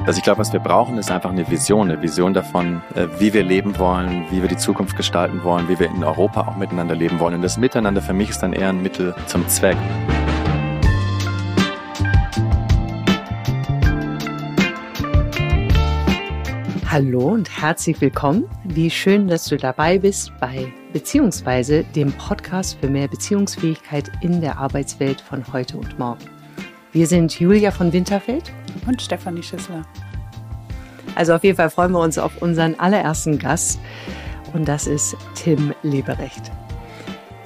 Also ich glaube, was wir brauchen, ist einfach eine Vision, eine Vision davon, äh, wie wir leben wollen, wie wir die Zukunft gestalten wollen, wie wir in Europa auch miteinander leben wollen. Und das Miteinander für mich ist dann eher ein Mittel zum Zweck. Hallo und herzlich willkommen. Wie schön, dass du dabei bist bei beziehungsweise dem Podcast für mehr Beziehungsfähigkeit in der Arbeitswelt von heute und morgen. Wir sind Julia von Winterfeld und Stefanie Schissler. Also auf jeden Fall freuen wir uns auf unseren allerersten Gast und das ist Tim Leberecht.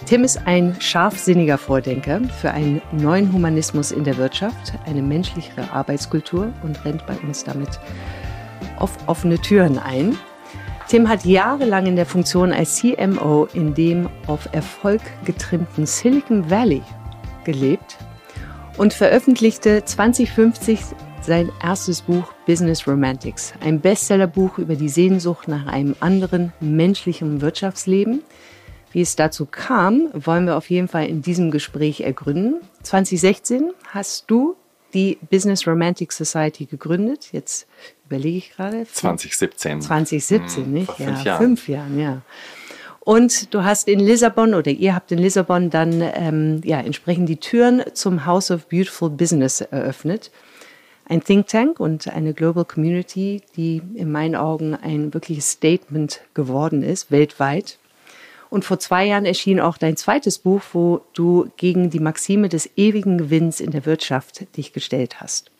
Tim ist ein scharfsinniger Vordenker für einen neuen Humanismus in der Wirtschaft, eine menschlichere Arbeitskultur und rennt bei uns damit auf offene Türen ein. Tim hat jahrelang in der Funktion als CMO in dem auf Erfolg getrimmten Silicon Valley gelebt und veröffentlichte 2050 sein erstes Buch Business Romantics, ein Bestsellerbuch über die Sehnsucht nach einem anderen menschlichen Wirtschaftsleben. Wie es dazu kam, wollen wir auf jeden Fall in diesem Gespräch ergründen. 2016 hast du die Business Romantic Society gegründet. Jetzt überlege ich gerade. 2017. 2017, hm, nicht? Vor fünf ja, Jahren. fünf Jahren, ja. Und du hast in Lissabon oder ihr habt in Lissabon dann ähm, ja, entsprechend die Türen zum House of Beautiful Business eröffnet ein Think Tank und eine Global Community, die in meinen Augen ein wirkliches Statement geworden ist, weltweit. Und vor zwei Jahren erschien auch dein zweites Buch, wo du gegen die Maxime des ewigen Gewinns in der Wirtschaft dich gestellt hast.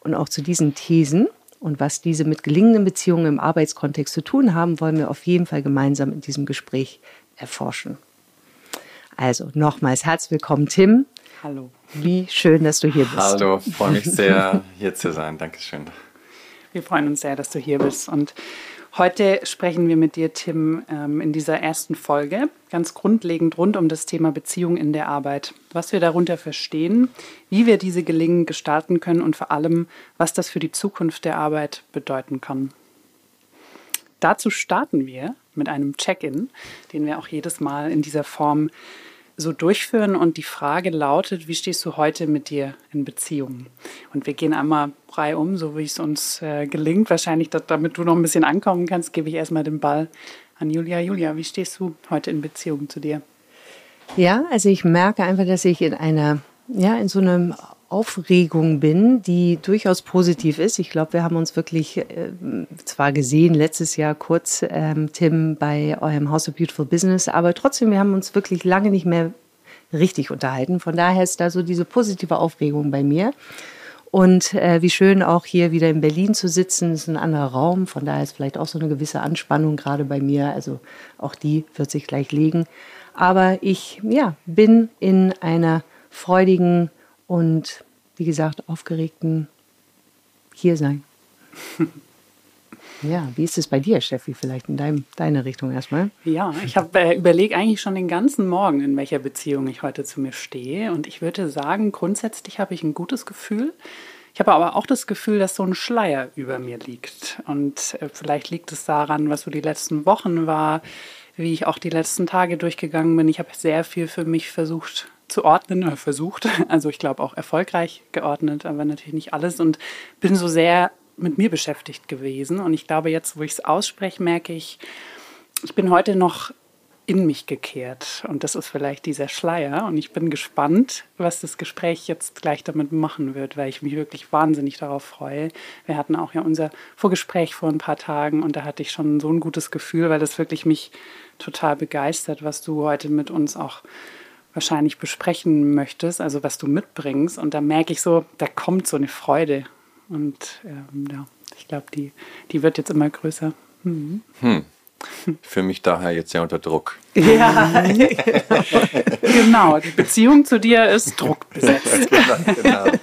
Und auch zu diesen Thesen und was diese mit gelingenden Beziehungen im Arbeitskontext zu tun haben, wollen wir auf jeden Fall gemeinsam in diesem Gespräch erforschen. Also nochmals herzlich willkommen, Tim. Hallo. Wie schön, dass du hier bist. Hallo, freue mich sehr, hier zu sein. Dankeschön. Wir freuen uns sehr, dass du hier bist. Und heute sprechen wir mit dir, Tim, ähm, in dieser ersten Folge ganz grundlegend rund um das Thema Beziehung in der Arbeit. Was wir darunter verstehen, wie wir diese gelingen gestalten können und vor allem, was das für die Zukunft der Arbeit bedeuten kann. Dazu starten wir mit einem Check-in, den wir auch jedes Mal in dieser Form so durchführen. Und die Frage lautet, wie stehst du heute mit dir in Beziehung? Und wir gehen einmal frei um, so wie es uns äh, gelingt. Wahrscheinlich, dass, damit du noch ein bisschen ankommen kannst, gebe ich erstmal den Ball an Julia. Julia, wie stehst du heute in Beziehung zu dir? Ja, also ich merke einfach, dass ich in einer, ja, in so einem Aufregung bin, die durchaus positiv ist. Ich glaube, wir haben uns wirklich äh, zwar gesehen letztes Jahr kurz, ähm, Tim, bei eurem House of Beautiful Business, aber trotzdem, wir haben uns wirklich lange nicht mehr richtig unterhalten. Von daher ist da so diese positive Aufregung bei mir. Und äh, wie schön auch hier wieder in Berlin zu sitzen, ist ein anderer Raum. Von daher ist vielleicht auch so eine gewisse Anspannung gerade bei mir. Also auch die wird sich gleich legen. Aber ich ja, bin in einer freudigen und wie gesagt, aufgeregten hier sein. Ja, wie ist es bei dir, Steffi, vielleicht in deinem, deine Richtung erstmal? Ja, ich habe äh, überlegt eigentlich schon den ganzen Morgen, in welcher Beziehung ich heute zu mir stehe. Und ich würde sagen, grundsätzlich habe ich ein gutes Gefühl. Ich habe aber auch das Gefühl, dass so ein Schleier über mir liegt. Und äh, vielleicht liegt es daran, was so die letzten Wochen war, wie ich auch die letzten Tage durchgegangen bin. Ich habe sehr viel für mich versucht zu ordnen oder versucht. Also ich glaube auch erfolgreich geordnet, aber natürlich nicht alles und bin so sehr mit mir beschäftigt gewesen. Und ich glaube, jetzt, wo ich es ausspreche, merke ich, ich bin heute noch in mich gekehrt. Und das ist vielleicht dieser Schleier. Und ich bin gespannt, was das Gespräch jetzt gleich damit machen wird, weil ich mich wirklich wahnsinnig darauf freue. Wir hatten auch ja unser Vorgespräch vor ein paar Tagen und da hatte ich schon so ein gutes Gefühl, weil das wirklich mich total begeistert, was du heute mit uns auch wahrscheinlich besprechen möchtest, also was du mitbringst. Und da merke ich so, da kommt so eine Freude. Und ähm, ja, ich glaube, die, die wird jetzt immer größer. Mhm. Hm. Für mich daher jetzt sehr unter Druck. Ja, genau. Die Beziehung zu dir ist druckbesetzt. genau, genau.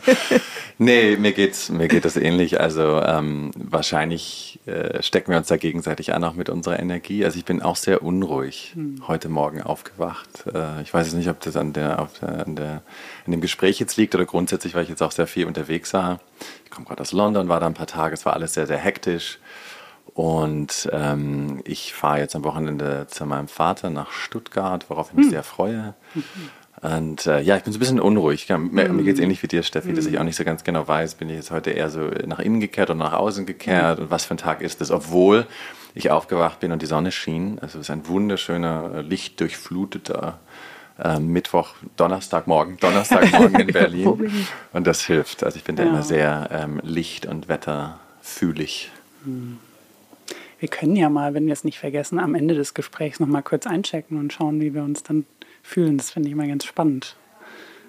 Nee, mir geht's, mir geht das ähnlich. Also ähm, wahrscheinlich äh, stecken wir uns da gegenseitig an, auch mit unserer Energie. Also ich bin auch sehr unruhig hm. heute Morgen aufgewacht. Äh, ich weiß jetzt nicht, ob das an der, auf der, an der, an dem Gespräch jetzt liegt oder grundsätzlich, weil ich jetzt auch sehr viel unterwegs war. Ich komme gerade aus London, war da ein paar Tage, es war alles sehr, sehr hektisch. Und ähm, ich fahre jetzt am Wochenende zu meinem Vater nach Stuttgart, worauf ich mich hm. sehr freue. Mhm. Und äh, ja, ich bin so ein bisschen unruhig. Ja, mir mm. mir geht es ähnlich wie dir, Steffi, mm. dass ich auch nicht so ganz genau weiß, bin ich jetzt heute eher so nach innen gekehrt oder nach außen gekehrt mm. und was für ein Tag ist das, obwohl ich aufgewacht bin und die Sonne schien. Also es ist ein wunderschöner, äh, lichtdurchfluteter äh, Mittwoch, Donnerstagmorgen, Donnerstagmorgen in Berlin. und das hilft. Also ich bin ja. da immer sehr ähm, licht- und wetterfühlig. Mm. Wir können ja mal, wenn wir es nicht vergessen, am Ende des Gesprächs noch mal kurz einchecken und schauen, wie wir uns dann fühlen. Das finde ich immer ganz spannend.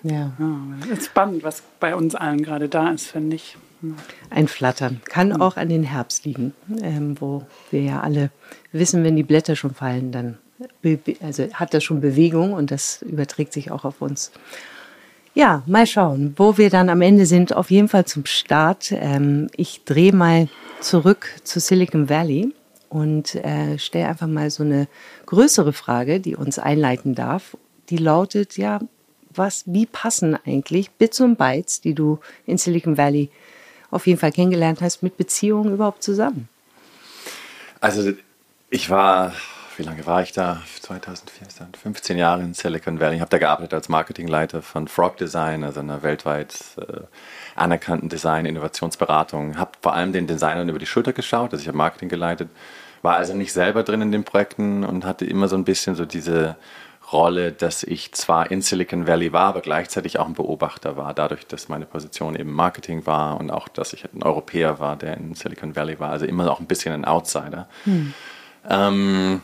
Ja. ja. Ist spannend, was bei uns allen gerade da ist, finde ich. Ein Flattern kann mhm. auch an den Herbst liegen, ähm, wo wir ja alle wissen, wenn die Blätter schon fallen, dann also hat das schon Bewegung und das überträgt sich auch auf uns. Ja, mal schauen, wo wir dann am Ende sind. Auf jeden Fall zum Start. Ähm, ich drehe mal zurück zu Silicon Valley und äh, stelle einfach mal so eine größere Frage, die uns einleiten darf die lautet ja, was, wie passen eigentlich Bits und Bytes, die du in Silicon Valley auf jeden Fall kennengelernt hast, mit Beziehungen überhaupt zusammen? Also ich war, wie lange war ich da? 2014, 15 Jahre in Silicon Valley. Ich habe da gearbeitet als Marketingleiter von Frog Design, also einer weltweit äh, anerkannten Design-Innovationsberatung. Habe vor allem den Designern über die Schulter geschaut, also ich habe Marketing geleitet, war also nicht selber drin in den Projekten und hatte immer so ein bisschen so diese Rolle, dass ich zwar in Silicon Valley war, aber gleichzeitig auch ein Beobachter war, dadurch, dass meine Position eben Marketing war und auch, dass ich ein Europäer war, der in Silicon Valley war, also immer auch ein bisschen ein Outsider. Hm. Ähm,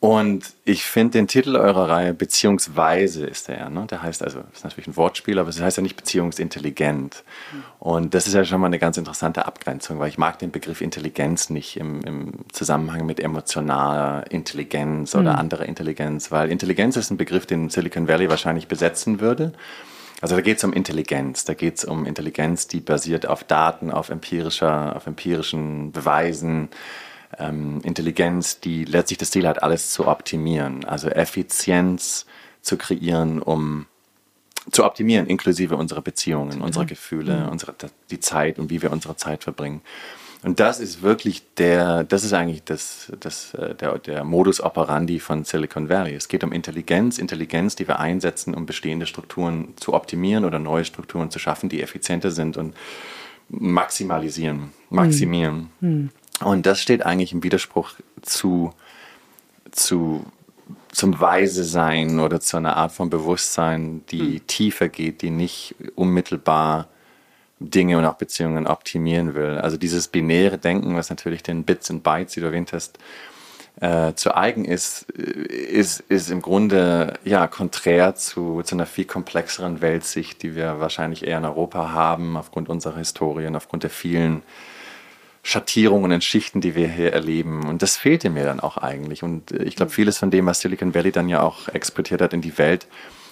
und ich finde den Titel eurer Reihe Beziehungsweise ist der, ne? Der heißt also, ist natürlich ein Wortspiel, aber es heißt ja nicht beziehungsintelligent. Und das ist ja schon mal eine ganz interessante Abgrenzung, weil ich mag den Begriff Intelligenz nicht im, im Zusammenhang mit emotionaler Intelligenz oder mhm. anderer Intelligenz, weil Intelligenz ist ein Begriff, den Silicon Valley wahrscheinlich besetzen würde. Also da geht es um Intelligenz, da geht es um Intelligenz, die basiert auf Daten, auf empirischer, auf empirischen Beweisen ähm, Intelligenz, die letztlich das Ziel hat, alles zu optimieren, also Effizienz zu kreieren, um zu optimieren, inklusive unserer Beziehungen, unserer Gefühle, mhm. unsere, die Zeit und wie wir unsere Zeit verbringen. Und das ist wirklich der, das ist eigentlich das, das, äh, der, der Modus operandi von Silicon Valley. Es geht um Intelligenz, Intelligenz, die wir einsetzen, um bestehende Strukturen zu optimieren oder neue Strukturen zu schaffen, die effizienter sind und maximalisieren, maximieren. Mhm. Und das steht eigentlich im Widerspruch zu, zu, zum Weise sein oder zu einer Art von Bewusstsein, die mhm. tiefer geht, die nicht unmittelbar Dinge und auch Beziehungen optimieren will. Also dieses binäre Denken, was natürlich den Bits und Bytes, die du erwähnt hast, äh, zu eigen ist, ist, ist im Grunde ja konträr zu, zu einer viel komplexeren Weltsicht, die wir wahrscheinlich eher in Europa haben, aufgrund unserer Historie und aufgrund der vielen Schattierungen und Schichten, die wir hier erleben. Und das fehlte mir dann auch eigentlich. Und äh, ich glaube, vieles von dem, was Silicon Valley dann ja auch exportiert hat in die Welt,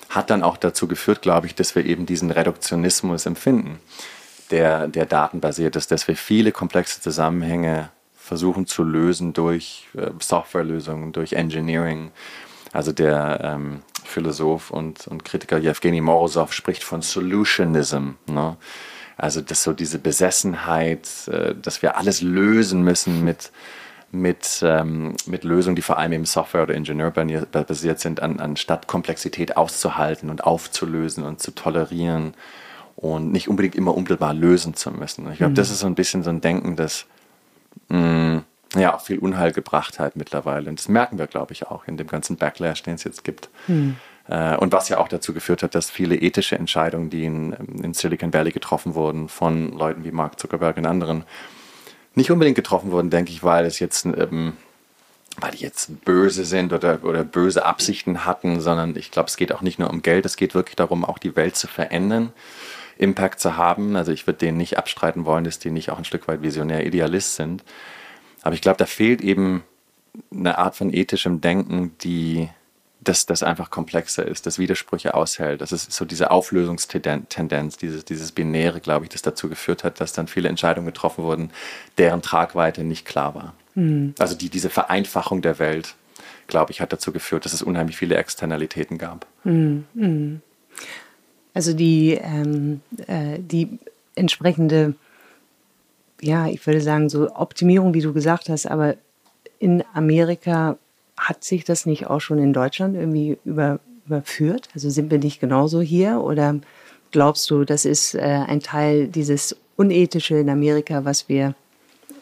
hat dann auch dazu geführt, glaube ich, dass wir eben diesen Reduktionismus empfinden, der, der datenbasiert ist, dass wir viele komplexe Zusammenhänge versuchen zu lösen durch äh, Softwarelösungen, durch Engineering. Also der ähm, Philosoph und, und Kritiker Yevgeny Morozov spricht von Solutionism. Ne? Also das so diese Besessenheit, äh, dass wir alles lösen müssen mit, mit, ähm, mit Lösungen, die vor allem im Software- oder Ingenieur basiert sind, an, anstatt Komplexität auszuhalten und aufzulösen und zu tolerieren und nicht unbedingt immer unmittelbar lösen zu müssen. Ich glaube, mhm. das ist so ein bisschen so ein Denken, das mh, mm, ja auch viel Unheil gebracht hat mittlerweile. Und das merken wir, glaube ich, auch in dem ganzen Backlash, den es jetzt gibt. Mhm. Äh, und was ja auch dazu geführt hat, dass viele ethische Entscheidungen, die in, in Silicon Valley getroffen wurden, von Leuten wie Mark Zuckerberg und anderen, nicht unbedingt getroffen wurden, denke ich, weil es jetzt, ähm, weil die jetzt böse sind oder, oder böse Absichten hatten, sondern ich glaube, es geht auch nicht nur um Geld, es geht wirklich darum, auch die Welt zu verändern, Impact zu haben. Also ich würde denen nicht abstreiten wollen, dass die nicht auch ein Stück weit visionär Idealist sind. Aber ich glaube, da fehlt eben eine Art von ethischem Denken, die dass das einfach komplexer ist, dass Widersprüche aushält. Das ist so diese Auflösungstendenz, dieses, dieses Binäre, glaube ich, das dazu geführt hat, dass dann viele Entscheidungen getroffen wurden, deren Tragweite nicht klar war. Mhm. Also die, diese Vereinfachung der Welt, glaube ich, hat dazu geführt, dass es unheimlich viele Externalitäten gab. Mhm. Also die, ähm, äh, die entsprechende, ja, ich würde sagen, so Optimierung, wie du gesagt hast, aber in Amerika hat sich das nicht auch schon in Deutschland irgendwie über überführt? Also sind wir nicht genauso hier oder glaubst du, das ist äh, ein Teil dieses Unethische in Amerika, was wir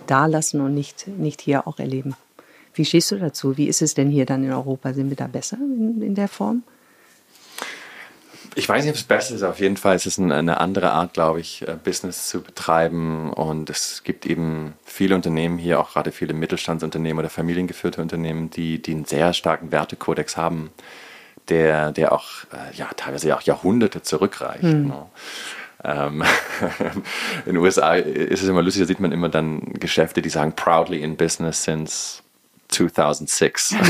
da lassen und nicht, nicht hier auch erleben? Wie stehst du dazu? Wie ist es denn hier dann in Europa? Sind wir da besser in, in der Form? Ich weiß nicht, ob es besser ist. Auf jeden Fall ist es eine andere Art, glaube ich, äh, Business zu betreiben. Und es gibt eben viele Unternehmen hier, auch gerade viele Mittelstandsunternehmen oder familiengeführte Unternehmen, die, die einen sehr starken Wertekodex haben, der, der auch äh, ja, teilweise auch Jahrhunderte zurückreicht. Hm. Ne? Ähm, in den USA ist es immer lustig, da sieht man immer dann Geschäfte, die sagen proudly in business since 2006.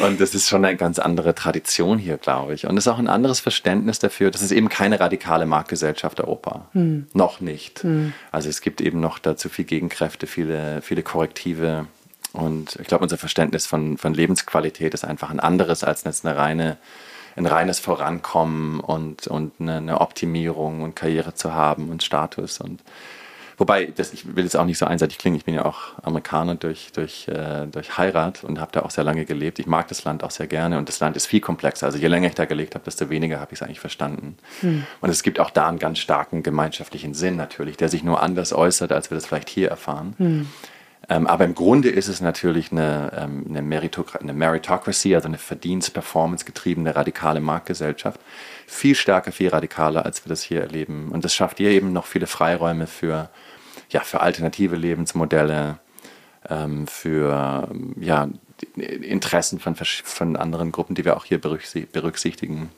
Und das ist schon eine ganz andere Tradition hier, glaube ich. Und es ist auch ein anderes Verständnis dafür. Das ist eben keine radikale Marktgesellschaft Europa. Hm. Noch nicht. Hm. Also es gibt eben noch dazu viel Gegenkräfte, viele, viele Korrektive. Und ich glaube, unser Verständnis von, von Lebensqualität ist einfach ein anderes als jetzt eine reine, ein reines Vorankommen und, und eine, eine Optimierung und Karriere zu haben und Status. Und Wobei, das, ich will jetzt auch nicht so einseitig klingen, ich bin ja auch Amerikaner durch, durch, äh, durch Heirat und habe da auch sehr lange gelebt. Ich mag das Land auch sehr gerne und das Land ist viel komplexer. Also je länger ich da gelebt habe, desto weniger habe ich es eigentlich verstanden. Hm. Und es gibt auch da einen ganz starken gemeinschaftlichen Sinn natürlich, der sich nur anders äußert, als wir das vielleicht hier erfahren. Hm. Ähm, aber im Grunde ist es natürlich eine, ähm, eine, Meritocracy, eine Meritocracy, also eine Verdienst-Performance getriebene radikale Marktgesellschaft. Viel stärker, viel radikaler, als wir das hier erleben. Und das schafft hier eben noch viele Freiräume für ja, für alternative Lebensmodelle, ähm, für ja, Interessen von, von anderen Gruppen, die wir auch hier berücksichtigen.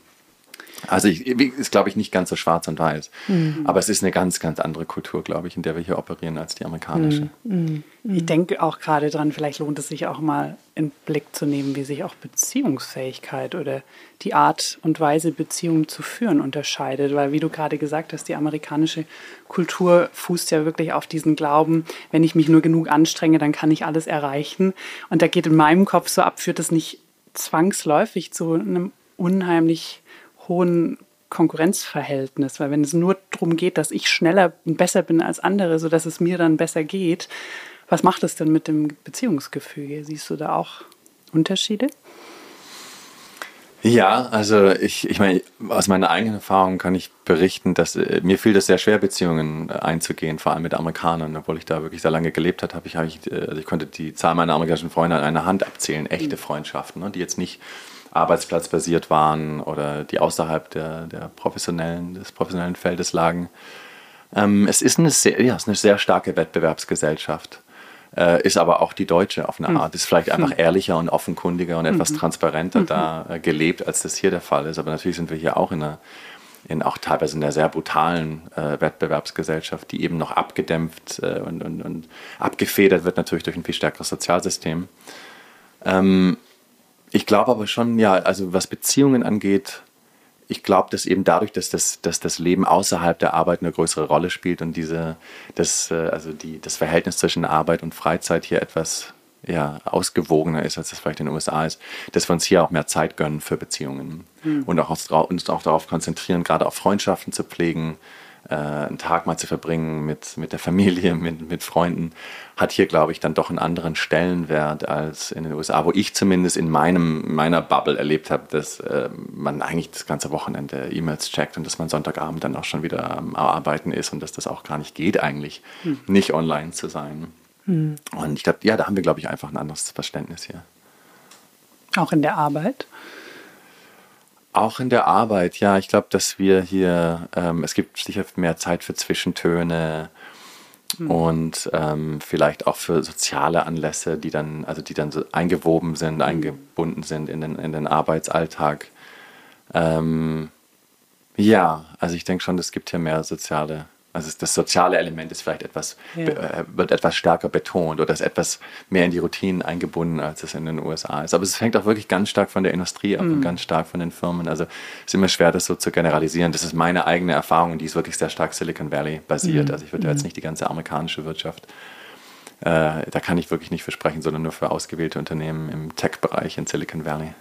Also ich, ist, glaube ich, nicht ganz so schwarz und weiß. Mhm. Aber es ist eine ganz, ganz andere Kultur, glaube ich, in der wir hier operieren als die amerikanische. Mhm. Mhm. Ich denke auch gerade dran, vielleicht lohnt es sich auch mal in Blick zu nehmen, wie sich auch Beziehungsfähigkeit oder die Art und Weise, Beziehungen zu führen, unterscheidet. Weil, wie du gerade gesagt hast, die amerikanische Kultur fußt ja wirklich auf diesen Glauben, wenn ich mich nur genug anstrenge, dann kann ich alles erreichen. Und da geht in meinem Kopf so ab, führt das nicht zwangsläufig zu einem unheimlich hohen Konkurrenzverhältnis, weil wenn es nur darum geht, dass ich schneller und besser bin als andere, sodass es mir dann besser geht, was macht es denn mit dem Beziehungsgefüge? Siehst du da auch Unterschiede? Ja, also ich, ich meine, aus meiner eigenen Erfahrung kann ich berichten, dass äh, mir fiel das sehr schwer, Beziehungen äh, einzugehen, vor allem mit Amerikanern. Obwohl ich da wirklich sehr lange gelebt habe, habe ich, hab ich, äh, also ich konnte die Zahl meiner amerikanischen Freunde an einer Hand abzählen, echte mhm. Freundschaften, ne, die jetzt nicht arbeitsplatzbasiert waren oder die außerhalb der, der professionellen, des professionellen Feldes lagen. Ähm, es ist eine sehr, ja, es ist eine sehr starke Wettbewerbsgesellschaft. Äh, ist aber auch die deutsche auf eine hm. Art. Ist vielleicht einfach hm. ehrlicher und offenkundiger und etwas mhm. transparenter mhm. da äh, gelebt, als das hier der Fall ist. Aber natürlich sind wir hier auch in einer, in auch teilweise in einer sehr brutalen äh, Wettbewerbsgesellschaft, die eben noch abgedämpft äh, und, und, und abgefedert wird, natürlich durch ein viel stärkeres Sozialsystem. Ähm, ich glaube aber schon, ja, also was Beziehungen angeht, ich glaube, dass eben dadurch, dass das, dass das Leben außerhalb der Arbeit eine größere Rolle spielt und diese, das, äh, also die, das Verhältnis zwischen Arbeit und Freizeit hier etwas ja, ausgewogener ist, als das vielleicht in den USA ist, dass wir uns hier auch mehr Zeit gönnen für Beziehungen mhm. und auch uns auch darauf konzentrieren, gerade auch Freundschaften zu pflegen, äh, einen Tag mal zu verbringen mit, mit der Familie, mit, mit Freunden, hat hier, glaube ich, dann doch einen anderen Stellenwert als in den USA, wo ich zumindest in meinem, meiner Bubble erlebt habe, dass äh, man eigentlich das ganze Wochenende E-Mails checkt und dass man Sonntagabend dann auch schon wieder am Arbeiten ist und dass das auch gar nicht geht, eigentlich hm. nicht online zu sein. Hm. Und ich glaube, ja, da haben wir, glaube ich, einfach ein anderes Verständnis hier. Auch in der Arbeit? Auch in der Arbeit, ja. Ich glaube, dass wir hier, ähm, es gibt sicher mehr Zeit für Zwischentöne mhm. und ähm, vielleicht auch für soziale Anlässe, die dann, also die dann so eingewoben sind, mhm. eingebunden sind in den, in den Arbeitsalltag. Ähm, ja, also ich denke schon, es gibt hier mehr soziale also das soziale Element ist vielleicht etwas, ja. äh, wird etwas stärker betont oder ist etwas mehr in die Routinen eingebunden, als es in den USA ist. Aber es hängt auch wirklich ganz stark von der Industrie ab mhm. und ganz stark von den Firmen. Also es ist immer schwer, das so zu generalisieren. Das ist meine eigene Erfahrung, die ist wirklich sehr stark Silicon Valley basiert. Mhm. Also ich würde mhm. jetzt nicht die ganze amerikanische Wirtschaft äh, da kann ich wirklich nicht versprechen, sondern nur für ausgewählte Unternehmen im Tech-Bereich in Silicon Valley.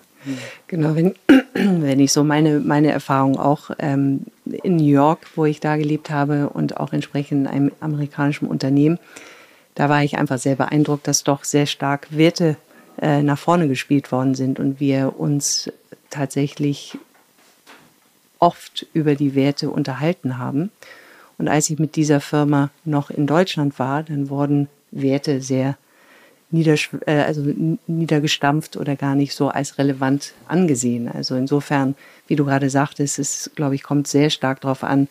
Genau, wenn, wenn ich so meine, meine Erfahrung auch ähm, in New York, wo ich da gelebt habe und auch entsprechend in einem amerikanischen Unternehmen, da war ich einfach sehr beeindruckt, dass doch sehr stark Werte äh, nach vorne gespielt worden sind und wir uns tatsächlich oft über die Werte unterhalten haben. Und als ich mit dieser Firma noch in Deutschland war, dann wurden Werte sehr niedersch äh, also niedergestampft oder gar nicht so als relevant angesehen. Also insofern, wie du gerade sagtest, es, glaube ich, kommt sehr stark darauf an,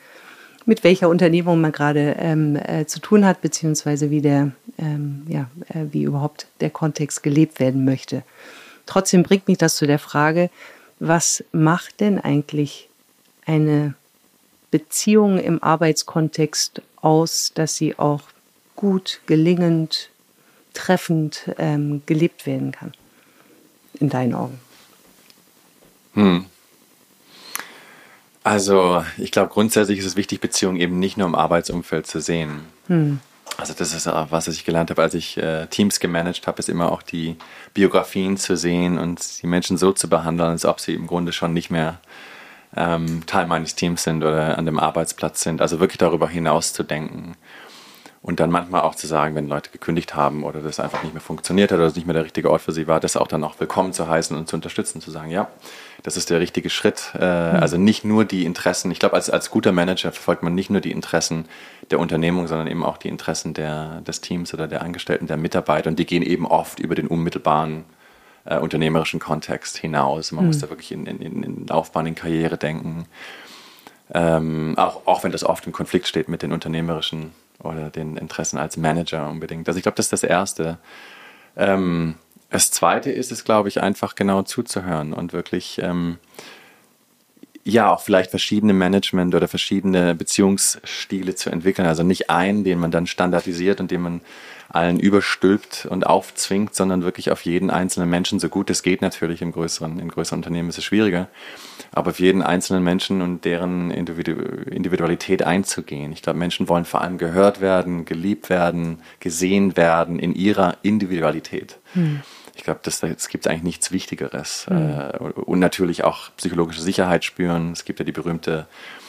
mit welcher Unternehmung man gerade ähm, äh, zu tun hat, beziehungsweise wie der, ähm, ja, äh, wie überhaupt der Kontext gelebt werden möchte. Trotzdem bringt mich das zu der Frage, was macht denn eigentlich eine Beziehung im Arbeitskontext aus, dass sie auch gut, gelingend, treffend ähm, gelebt werden kann? In deinen Augen. Hm. Also, ich glaube, grundsätzlich ist es wichtig, Beziehungen eben nicht nur im Arbeitsumfeld zu sehen. Hm. Also, das ist auch was, was ich gelernt habe, als ich äh, Teams gemanagt habe, ist immer auch die Biografien zu sehen und die Menschen so zu behandeln, als ob sie im Grunde schon nicht mehr ähm, Teil meines Teams sind oder an dem Arbeitsplatz sind. Also wirklich darüber hinaus zu denken. Und dann manchmal auch zu sagen, wenn Leute gekündigt haben oder das einfach nicht mehr funktioniert hat oder es nicht mehr der richtige Ort für sie war, das auch dann auch willkommen zu heißen und zu unterstützen, zu sagen, ja, das ist der richtige Schritt. Äh, mhm. Also nicht nur die Interessen, ich glaube, als, als guter Manager verfolgt man nicht nur die Interessen der Unternehmung, sondern eben auch die Interessen der, des Teams oder der Angestellten, der Mitarbeiter. Und die gehen eben oft über den unmittelbaren äh, unternehmerischen Kontext hinaus. Man mhm. muss da wirklich in, in, in Laufbahn, in Karriere denken. Ähm, auch, auch wenn das oft im Konflikt steht mit den unternehmerischen oder den Interessen als Manager unbedingt. Also ich glaube, das ist das Erste. Ähm, das Zweite ist es, glaube ich, einfach genau zuzuhören und wirklich, ähm, ja, auch vielleicht verschiedene Management- oder verschiedene Beziehungsstile zu entwickeln. Also nicht einen, den man dann standardisiert und den man allen überstülpt und aufzwingt, sondern wirklich auf jeden einzelnen Menschen, so gut es geht natürlich im größeren, in größeren Unternehmen ist es schwieriger, aber auf jeden einzelnen Menschen und deren Individualität einzugehen. Ich glaube, Menschen wollen vor allem gehört werden, geliebt werden, gesehen werden in ihrer Individualität. Hm. Ich glaube, es gibt eigentlich nichts Wichtigeres. Mhm. und natürlich auch psychologische Sicherheit spüren. Es gibt ja die berühmte äh,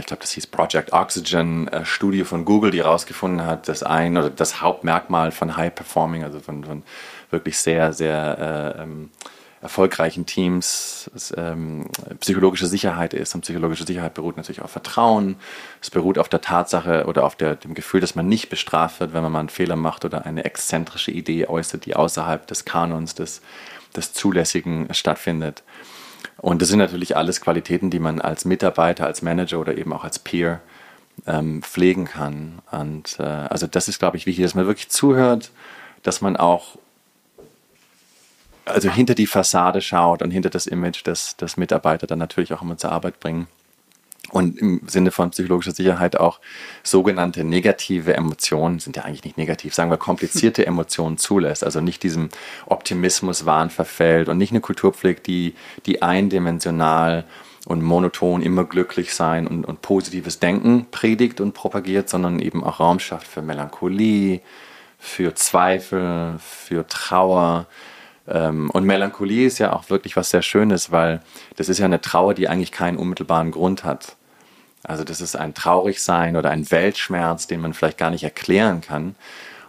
ich glaube, das hieß Project Oxygen, äh, Studie von Google, die herausgefunden hat, dass ein oder das Hauptmerkmal von High Performing, also von, von wirklich sehr, sehr äh, ähm, erfolgreichen Teams ähm, psychologische Sicherheit ist. Und psychologische Sicherheit beruht natürlich auf Vertrauen. Es beruht auf der Tatsache oder auf der, dem Gefühl, dass man nicht bestraft wird, wenn man mal einen Fehler macht oder eine exzentrische Idee äußert, die außerhalb des Kanons des, des Zulässigen stattfindet. Und das sind natürlich alles Qualitäten, die man als Mitarbeiter, als Manager oder eben auch als Peer ähm, pflegen kann. Und äh, also das ist, glaube ich, wichtig, dass man wirklich zuhört, dass man auch also hinter die Fassade schaut und hinter das Image, das, das Mitarbeiter dann natürlich auch immer zur Arbeit bringen und im Sinne von psychologischer Sicherheit auch sogenannte negative Emotionen, sind ja eigentlich nicht negativ, sagen wir komplizierte Emotionen zulässt, also nicht diesem Optimismus Wahn verfällt und nicht eine Kultur pflegt, die, die eindimensional und monoton immer glücklich sein und, und positives Denken predigt und propagiert, sondern eben auch Raum schafft für Melancholie, für Zweifel, für Trauer, ähm, und Melancholie ist ja auch wirklich was sehr Schönes, weil das ist ja eine Trauer, die eigentlich keinen unmittelbaren Grund hat. Also das ist ein Traurigsein oder ein Weltschmerz, den man vielleicht gar nicht erklären kann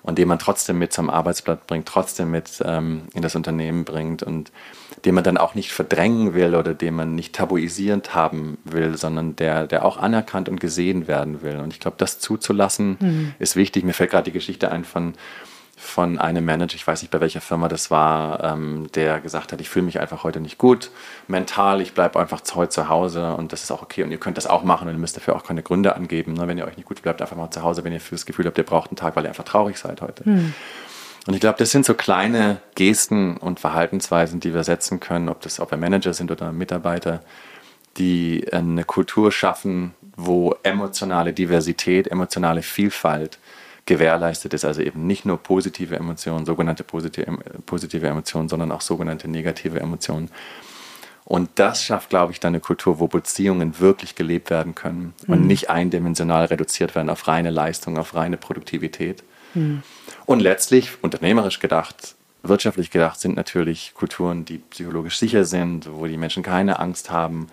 und den man trotzdem mit zum Arbeitsblatt bringt, trotzdem mit ähm, in das Unternehmen bringt und den man dann auch nicht verdrängen will oder den man nicht tabuisierend haben will, sondern der, der auch anerkannt und gesehen werden will. Und ich glaube, das zuzulassen mhm. ist wichtig. Mir fällt gerade die Geschichte ein von von einem Manager, ich weiß nicht bei welcher Firma das war, ähm, der gesagt hat, ich fühle mich einfach heute nicht gut mental, ich bleibe einfach heute zu Hause und das ist auch okay und ihr könnt das auch machen und ihr müsst dafür auch keine Gründe angeben. Ne? Wenn ihr euch nicht gut bleibt, einfach mal zu Hause, wenn ihr das Gefühl habt, ihr braucht einen Tag, weil ihr einfach traurig seid heute. Hm. Und ich glaube, das sind so kleine Gesten und Verhaltensweisen, die wir setzen können, ob das ob wir Manager sind oder Mitarbeiter, die eine Kultur schaffen, wo emotionale Diversität, emotionale Vielfalt gewährleistet ist. Also eben nicht nur positive Emotionen, sogenannte positive, positive Emotionen, sondern auch sogenannte negative Emotionen. Und das schafft, glaube ich, dann eine Kultur, wo Beziehungen wirklich gelebt werden können und mhm. nicht eindimensional reduziert werden auf reine Leistung, auf reine Produktivität. Mhm. Und letztlich, unternehmerisch gedacht, wirtschaftlich gedacht, sind natürlich Kulturen, die psychologisch sicher sind, wo die Menschen keine Angst haben,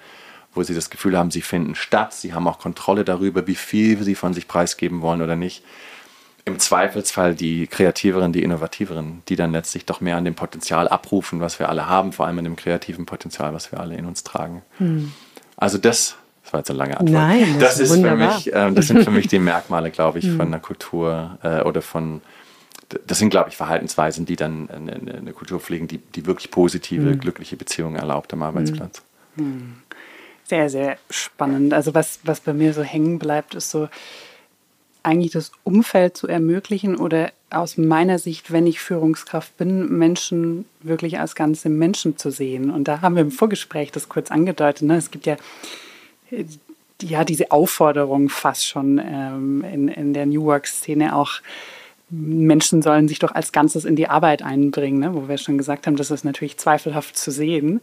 wo sie das Gefühl haben, sie finden statt, sie haben auch Kontrolle darüber, wie viel sie von sich preisgeben wollen oder nicht im Zweifelsfall die Kreativeren, die Innovativeren, die dann letztlich doch mehr an dem Potenzial abrufen, was wir alle haben, vor allem an dem kreativen Potenzial, was wir alle in uns tragen. Hm. Also das, das war jetzt eine lange Antwort. Nein, das, das ist, ist für mich, äh, das sind für mich die Merkmale, glaube ich, hm. von einer Kultur äh, oder von das sind, glaube ich, Verhaltensweisen, die dann eine, eine Kultur pflegen, die, die wirklich positive, hm. glückliche Beziehungen erlaubt am Arbeitsplatz. Hm. Sehr, sehr spannend. Also was, was bei mir so hängen bleibt, ist so, eigentlich das Umfeld zu ermöglichen oder aus meiner Sicht, wenn ich Führungskraft bin, Menschen wirklich als ganze Menschen zu sehen. Und da haben wir im Vorgespräch das kurz angedeutet. Ne? Es gibt ja, ja diese Aufforderung fast schon ähm, in, in der New Work-Szene auch Menschen sollen sich doch als Ganzes in die Arbeit einbringen, ne? wo wir schon gesagt haben, das ist natürlich zweifelhaft zu sehen.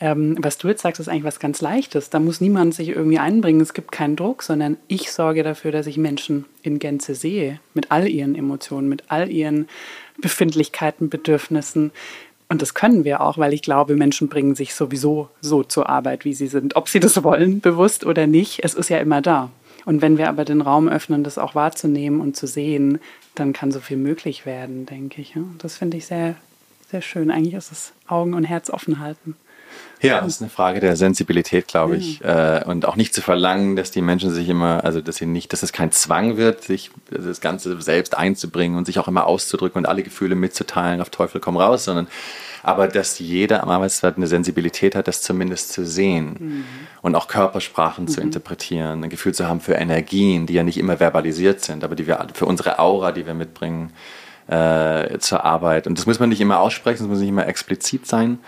Ähm, was du jetzt sagst, ist eigentlich was ganz Leichtes. Da muss niemand sich irgendwie einbringen. Es gibt keinen Druck, sondern ich sorge dafür, dass ich Menschen in Gänze sehe, mit all ihren Emotionen, mit all ihren Befindlichkeiten, Bedürfnissen. Und das können wir auch, weil ich glaube, Menschen bringen sich sowieso so zur Arbeit, wie sie sind. Ob sie das wollen, bewusst oder nicht, es ist ja immer da. Und wenn wir aber den Raum öffnen, das auch wahrzunehmen und zu sehen, dann kann so viel möglich werden, denke ich. Das finde ich sehr, sehr schön. Eigentlich ist es Augen und Herz offen halten. Ja, das ist eine Frage der Sensibilität, glaube ich. Äh, und auch nicht zu verlangen, dass die Menschen sich immer, also dass sie nicht, dass es kein Zwang wird, sich das Ganze selbst einzubringen und sich auch immer auszudrücken und alle Gefühle mitzuteilen, auf Teufel komm raus, sondern aber dass jeder am Arbeitsplatz eine Sensibilität hat, das zumindest zu sehen mhm. und auch Körpersprachen mhm. zu interpretieren, ein Gefühl zu haben für Energien, die ja nicht immer verbalisiert sind, aber die wir für unsere Aura, die wir mitbringen äh, zur Arbeit. Und das muss man nicht immer aussprechen, das muss nicht immer explizit sein.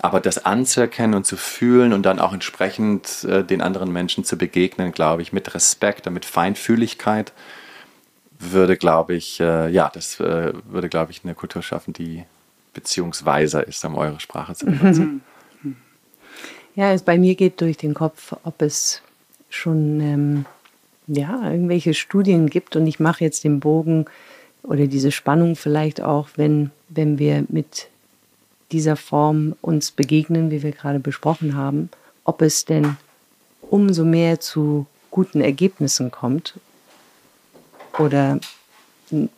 Aber das anzuerkennen und zu fühlen und dann auch entsprechend äh, den anderen Menschen zu begegnen, glaube ich, mit Respekt und mit Feinfühligkeit, würde, glaube ich, äh, ja, das äh, würde, glaube ich, eine Kultur schaffen, die beziehungsweiser ist, um eure Sprache zu benutzen. Ja, es bei mir geht durch den Kopf, ob es schon ähm, ja, irgendwelche Studien gibt und ich mache jetzt den Bogen oder diese Spannung vielleicht auch, wenn, wenn wir mit dieser Form uns begegnen, wie wir gerade besprochen haben, ob es denn umso mehr zu guten Ergebnissen kommt oder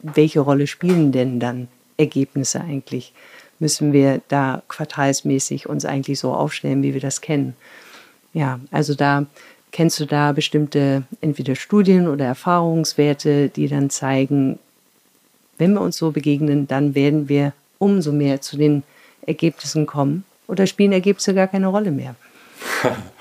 welche Rolle spielen denn dann Ergebnisse eigentlich? Müssen wir da quartalsmäßig uns eigentlich so aufstellen, wie wir das kennen? Ja, also da kennst du da bestimmte entweder Studien oder Erfahrungswerte, die dann zeigen, wenn wir uns so begegnen, dann werden wir umso mehr zu den Ergebnissen kommen oder spielen Ergebnisse gar keine Rolle mehr?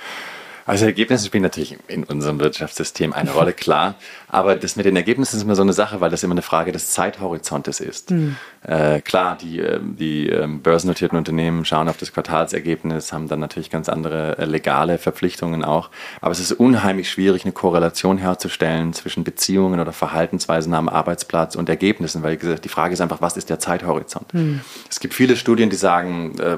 Also Ergebnisse spielen natürlich in unserem Wirtschaftssystem eine Rolle, klar. Aber das mit den Ergebnissen ist immer so eine Sache, weil das immer eine Frage des Zeithorizontes ist. Mhm. Äh, klar, die, ähm, die ähm, börsennotierten Unternehmen schauen auf das Quartalsergebnis, haben dann natürlich ganz andere äh, legale Verpflichtungen auch. Aber es ist unheimlich schwierig, eine Korrelation herzustellen zwischen Beziehungen oder Verhaltensweisen am Arbeitsplatz und Ergebnissen, weil gesagt, die Frage ist einfach, was ist der Zeithorizont? Mhm. Es gibt viele Studien, die sagen, äh,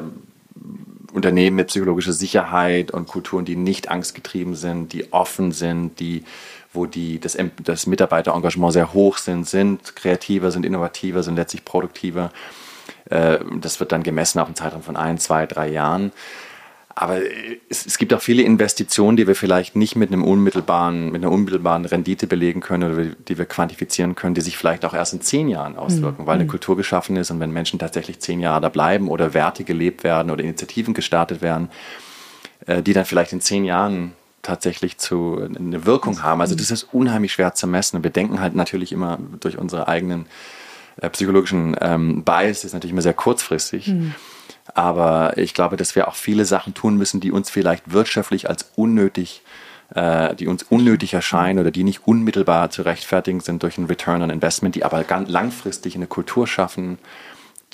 Unternehmen mit psychologischer Sicherheit und Kulturen, die nicht angstgetrieben sind, die offen sind, die, wo die, das, das Mitarbeiterengagement sehr hoch sind, sind kreativer, sind innovativer, sind letztlich produktiver. Äh, das wird dann gemessen auf einen Zeitraum von ein, zwei, drei Jahren. Aber es, es, gibt auch viele Investitionen, die wir vielleicht nicht mit einem unmittelbaren, mit einer unmittelbaren Rendite belegen können oder die wir quantifizieren können, die sich vielleicht auch erst in zehn Jahren auswirken, mhm. weil eine mhm. Kultur geschaffen ist und wenn Menschen tatsächlich zehn Jahre da bleiben oder Werte gelebt werden oder Initiativen gestartet werden, äh, die dann vielleicht in zehn Jahren tatsächlich zu eine Wirkung haben. Also das ist unheimlich schwer zu messen. Wir denken halt natürlich immer durch unsere eigenen äh, psychologischen ähm, Bias, das ist natürlich immer sehr kurzfristig. Mhm. Aber ich glaube, dass wir auch viele Sachen tun müssen, die uns vielleicht wirtschaftlich als unnötig, äh, die uns unnötig erscheinen oder die nicht unmittelbar zu rechtfertigen sind durch ein Return on Investment, die aber ganz langfristig eine Kultur schaffen,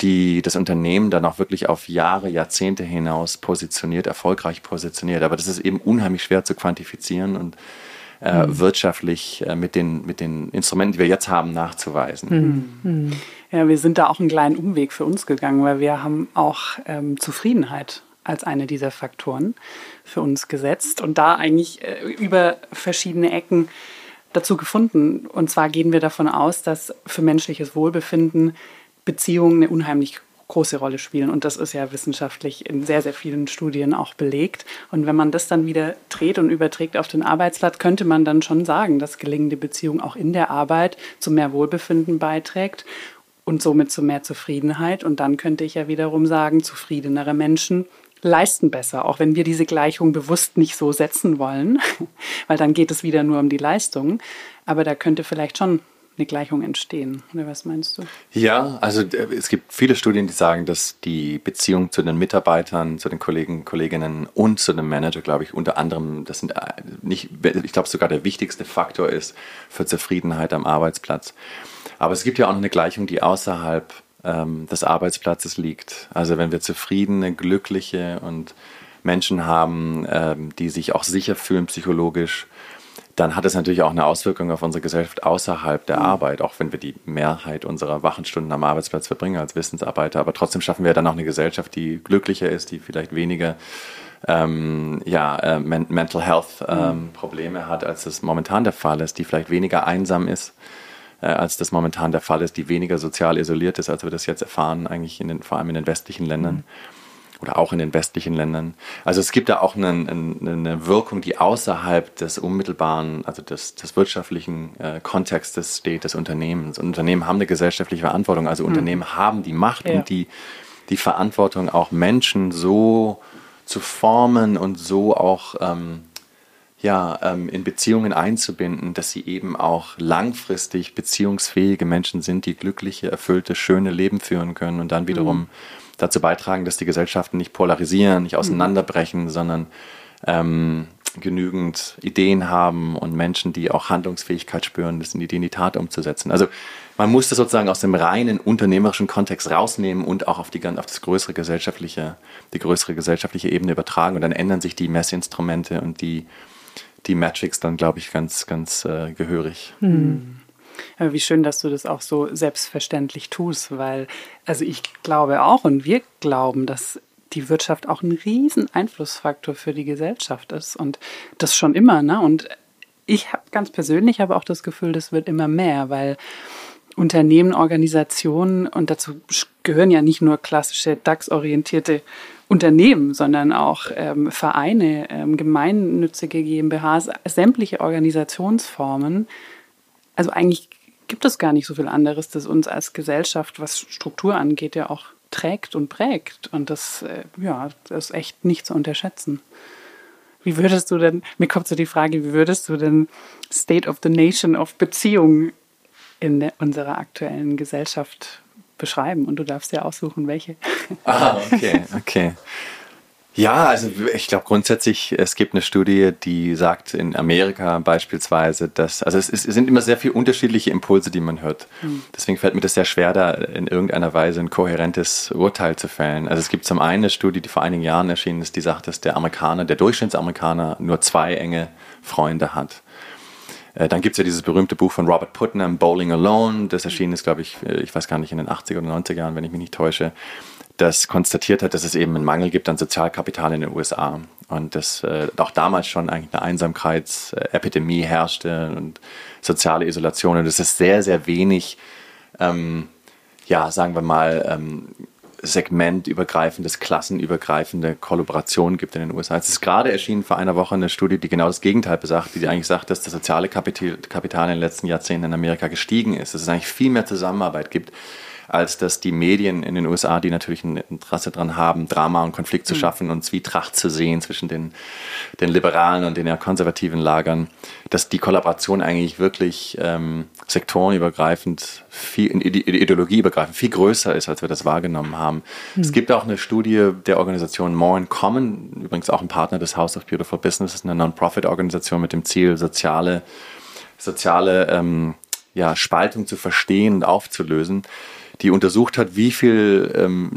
die das Unternehmen dann auch wirklich auf Jahre, Jahrzehnte hinaus positioniert, erfolgreich positioniert. Aber das ist eben unheimlich schwer zu quantifizieren und äh, mhm. wirtschaftlich äh, mit, den, mit den Instrumenten, die wir jetzt haben, nachzuweisen. Mhm. Mhm. Ja, wir sind da auch einen kleinen Umweg für uns gegangen, weil wir haben auch ähm, Zufriedenheit als eine dieser Faktoren für uns gesetzt und da eigentlich äh, über verschiedene Ecken dazu gefunden. Und zwar gehen wir davon aus, dass für menschliches Wohlbefinden Beziehungen eine unheimlich große Rolle spielen. Und das ist ja wissenschaftlich in sehr, sehr vielen Studien auch belegt. Und wenn man das dann wieder dreht und überträgt auf den Arbeitsplatz, könnte man dann schon sagen, dass gelingende Beziehung auch in der Arbeit zu mehr Wohlbefinden beiträgt und somit zu mehr Zufriedenheit. Und dann könnte ich ja wiederum sagen, zufriedenere Menschen leisten besser, auch wenn wir diese Gleichung bewusst nicht so setzen wollen, weil dann geht es wieder nur um die Leistung. Aber da könnte vielleicht schon eine Gleichung entstehen. Oder was meinst du? Ja, also äh, es gibt viele Studien, die sagen, dass die Beziehung zu den Mitarbeitern, zu den Kollegen, Kolleginnen und zu dem Manager, glaube ich, unter anderem, das sind äh, nicht, ich glaube sogar der wichtigste Faktor ist für Zufriedenheit am Arbeitsplatz. Aber es gibt ja auch noch eine Gleichung, die außerhalb ähm, des Arbeitsplatzes liegt. Also wenn wir zufriedene, glückliche und Menschen haben, ähm, die sich auch sicher fühlen psychologisch, dann hat es natürlich auch eine Auswirkung auf unsere Gesellschaft außerhalb der mhm. Arbeit, auch wenn wir die Mehrheit unserer Wachenstunden am Arbeitsplatz verbringen als Wissensarbeiter. Aber trotzdem schaffen wir dann auch eine Gesellschaft, die glücklicher ist, die vielleicht weniger ähm, ja, äh, Mental Health ähm, mhm. Probleme hat, als es momentan der Fall ist, die vielleicht weniger einsam ist, äh, als das momentan der Fall ist, die weniger sozial isoliert ist, als wir das jetzt erfahren, eigentlich in den, vor allem in den westlichen Ländern. Mhm oder auch in den westlichen Ländern. Also es gibt da auch eine, eine Wirkung, die außerhalb des unmittelbaren, also des, des wirtschaftlichen äh, Kontextes steht, des Unternehmens. Und Unternehmen haben eine gesellschaftliche Verantwortung. Also mhm. Unternehmen haben die Macht ja. und die, die Verantwortung, auch Menschen so zu formen und so auch ähm, ja, ähm, in Beziehungen einzubinden, dass sie eben auch langfristig beziehungsfähige Menschen sind, die glückliche, erfüllte, schöne Leben führen können und dann wiederum mhm dazu beitragen, dass die Gesellschaften nicht polarisieren, nicht auseinanderbrechen, mhm. sondern ähm, genügend Ideen haben und Menschen, die auch Handlungsfähigkeit spüren, das in die, in die Tat umzusetzen. Also man muss das sozusagen aus dem reinen unternehmerischen Kontext rausnehmen und auch auf, die, auf das größere gesellschaftliche, die größere gesellschaftliche Ebene übertragen. Und dann ändern sich die Messinstrumente und die, die Metrics dann, glaube ich, ganz, ganz äh, gehörig. Mhm. Wie schön, dass du das auch so selbstverständlich tust, weil, also ich glaube auch und wir glauben, dass die Wirtschaft auch ein riesen Einflussfaktor für die Gesellschaft ist und das schon immer, ne? Und ich habe ganz persönlich aber auch das Gefühl, das wird immer mehr, weil Unternehmen, Organisationen und dazu gehören ja nicht nur klassische DAX-orientierte Unternehmen, sondern auch ähm, Vereine, ähm, gemeinnützige GmbHs, sämtliche Organisationsformen also eigentlich gibt es gar nicht so viel anderes, das uns als Gesellschaft, was Struktur angeht, ja auch trägt und prägt. Und das, äh, ja, das ist echt nicht zu unterschätzen. Wie würdest du denn, mir kommt so die Frage, wie würdest du denn State of the Nation of Beziehungen in der, unserer aktuellen Gesellschaft beschreiben? Und du darfst ja aussuchen, welche. Ah, okay, okay. Ja, also ich glaube grundsätzlich, es gibt eine Studie, die sagt in Amerika beispielsweise, dass, also es, ist, es sind immer sehr viele unterschiedliche Impulse, die man hört. Mhm. Deswegen fällt mir das sehr schwer, da in irgendeiner Weise ein kohärentes Urteil zu fällen. Also es gibt zum einen eine Studie, die vor einigen Jahren erschienen ist, die sagt, dass der Amerikaner, der Durchschnittsamerikaner nur zwei enge Freunde hat. Äh, dann gibt es ja dieses berühmte Buch von Robert Putnam, Bowling Alone. Das erschienen ist, glaube ich, äh, ich weiß gar nicht, in den 80er oder 90er Jahren, wenn ich mich nicht täusche das konstatiert hat, dass es eben einen Mangel gibt an Sozialkapital in den USA und dass äh, auch damals schon eigentlich eine Einsamkeitsepidemie herrschte und soziale Isolation und dass es sehr, sehr wenig, ähm, ja, sagen wir mal, ähm, segmentübergreifendes, klassenübergreifende Kollaboration gibt in den USA. Es ist gerade erschienen vor einer Woche eine Studie, die genau das Gegenteil besagt, die eigentlich sagt, dass das soziale Kapital, Kapital in den letzten Jahrzehnten in Amerika gestiegen ist, dass es eigentlich viel mehr Zusammenarbeit gibt als dass die Medien in den USA, die natürlich ein Interesse daran haben, Drama und Konflikt zu mhm. schaffen und Zwietracht zu sehen zwischen den, den liberalen und den eher konservativen Lagern, dass die Kollaboration eigentlich wirklich ähm, sektorenübergreifend, viel, ideologieübergreifend viel größer ist, als wir das wahrgenommen haben. Mhm. Es gibt auch eine Studie der Organisation More in Common, übrigens auch ein Partner des House of Beautiful Business, ist eine Non-Profit-Organisation mit dem Ziel, soziale, soziale ähm, ja, Spaltung zu verstehen und aufzulösen die untersucht hat, wie viel ähm,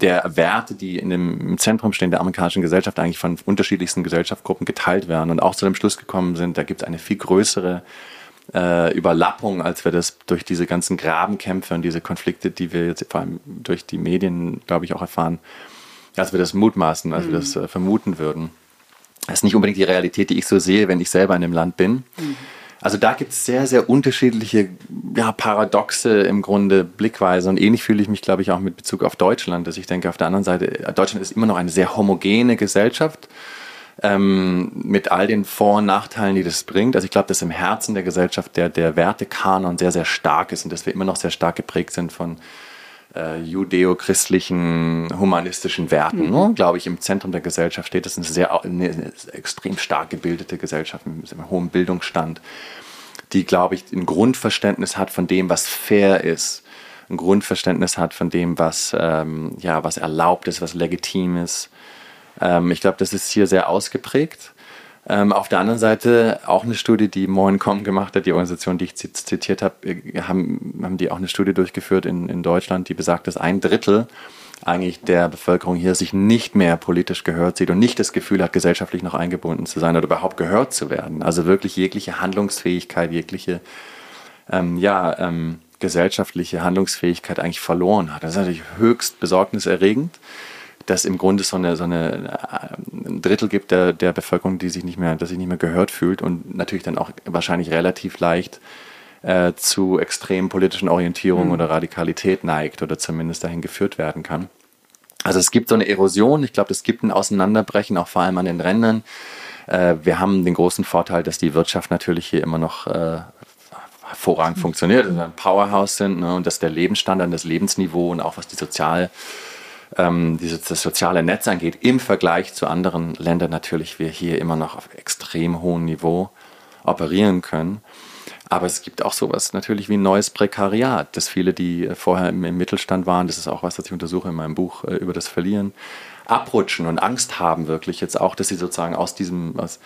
der Werte, die in dem, im Zentrum stehen der amerikanischen Gesellschaft, eigentlich von unterschiedlichsten Gesellschaftsgruppen geteilt werden und auch zu dem Schluss gekommen sind, da gibt es eine viel größere äh, Überlappung, als wir das durch diese ganzen Grabenkämpfe und diese Konflikte, die wir jetzt vor allem durch die Medien, glaube ich, auch erfahren, als wir das mutmaßen, als mhm. wir das äh, vermuten würden. Das ist nicht unbedingt die Realität, die ich so sehe, wenn ich selber in dem Land bin. Mhm. Also da gibt es sehr, sehr unterschiedliche ja, paradoxe im Grunde Blickweise. Und ähnlich fühle ich mich, glaube ich, auch mit Bezug auf Deutschland, dass ich denke, auf der anderen Seite, Deutschland ist immer noch eine sehr homogene Gesellschaft ähm, mit all den Vor- und Nachteilen, die das bringt. Also ich glaube, dass im Herzen der Gesellschaft der, der Wertekanon sehr, sehr stark ist und dass wir immer noch sehr stark geprägt sind von äh, judeo-christlichen, humanistischen Werten. Mhm. Ne? Glaube ich, im Zentrum der Gesellschaft steht. Das ist eine sehr eine, extrem stark gebildete Gesellschaft mit einem hohen Bildungsstand, die, glaube ich, ein Grundverständnis hat von dem, was fair ist ein Grundverständnis hat von dem, was, ähm, ja, was erlaubt ist, was legitim ist, ähm, ich glaube, das ist hier sehr ausgeprägt. Ähm, auf der anderen Seite auch eine Studie, die Moin.com gemacht hat, die Organisation, die ich zitiert habe, äh, haben, haben die auch eine Studie durchgeführt in, in Deutschland, die besagt, dass ein Drittel eigentlich der Bevölkerung hier sich nicht mehr politisch gehört sieht und nicht das Gefühl hat, gesellschaftlich noch eingebunden zu sein oder überhaupt gehört zu werden. Also wirklich jegliche Handlungsfähigkeit, jegliche ähm, ja, ähm, gesellschaftliche Handlungsfähigkeit eigentlich verloren hat. Das ist natürlich höchst besorgniserregend dass im Grunde so eine, so eine äh, ein Drittel gibt der, der Bevölkerung, die sich nicht mehr, dass sich nicht mehr gehört fühlt und natürlich dann auch wahrscheinlich relativ leicht äh, zu extremen politischen Orientierungen mhm. oder Radikalität neigt oder zumindest dahin geführt werden kann. Also es gibt so eine Erosion, ich glaube, es gibt ein Auseinanderbrechen, auch vor allem an den Rändern. Äh, wir haben den großen Vorteil, dass die Wirtschaft natürlich hier immer noch äh, hervorragend funktioniert, dass wir ein Powerhouse sind ne, und dass der Lebensstandard, das Lebensniveau und auch was die sozial ähm, dieses, das soziale Netz angeht, im Vergleich zu anderen Ländern natürlich wir hier immer noch auf extrem hohem Niveau operieren können. Aber es gibt auch sowas natürlich wie ein neues Prekariat, dass viele, die vorher im, im Mittelstand waren, das ist auch was, das ich untersuche in meinem Buch äh, über das Verlieren, abrutschen und Angst haben wirklich jetzt auch, dass sie sozusagen aus diesem, aus,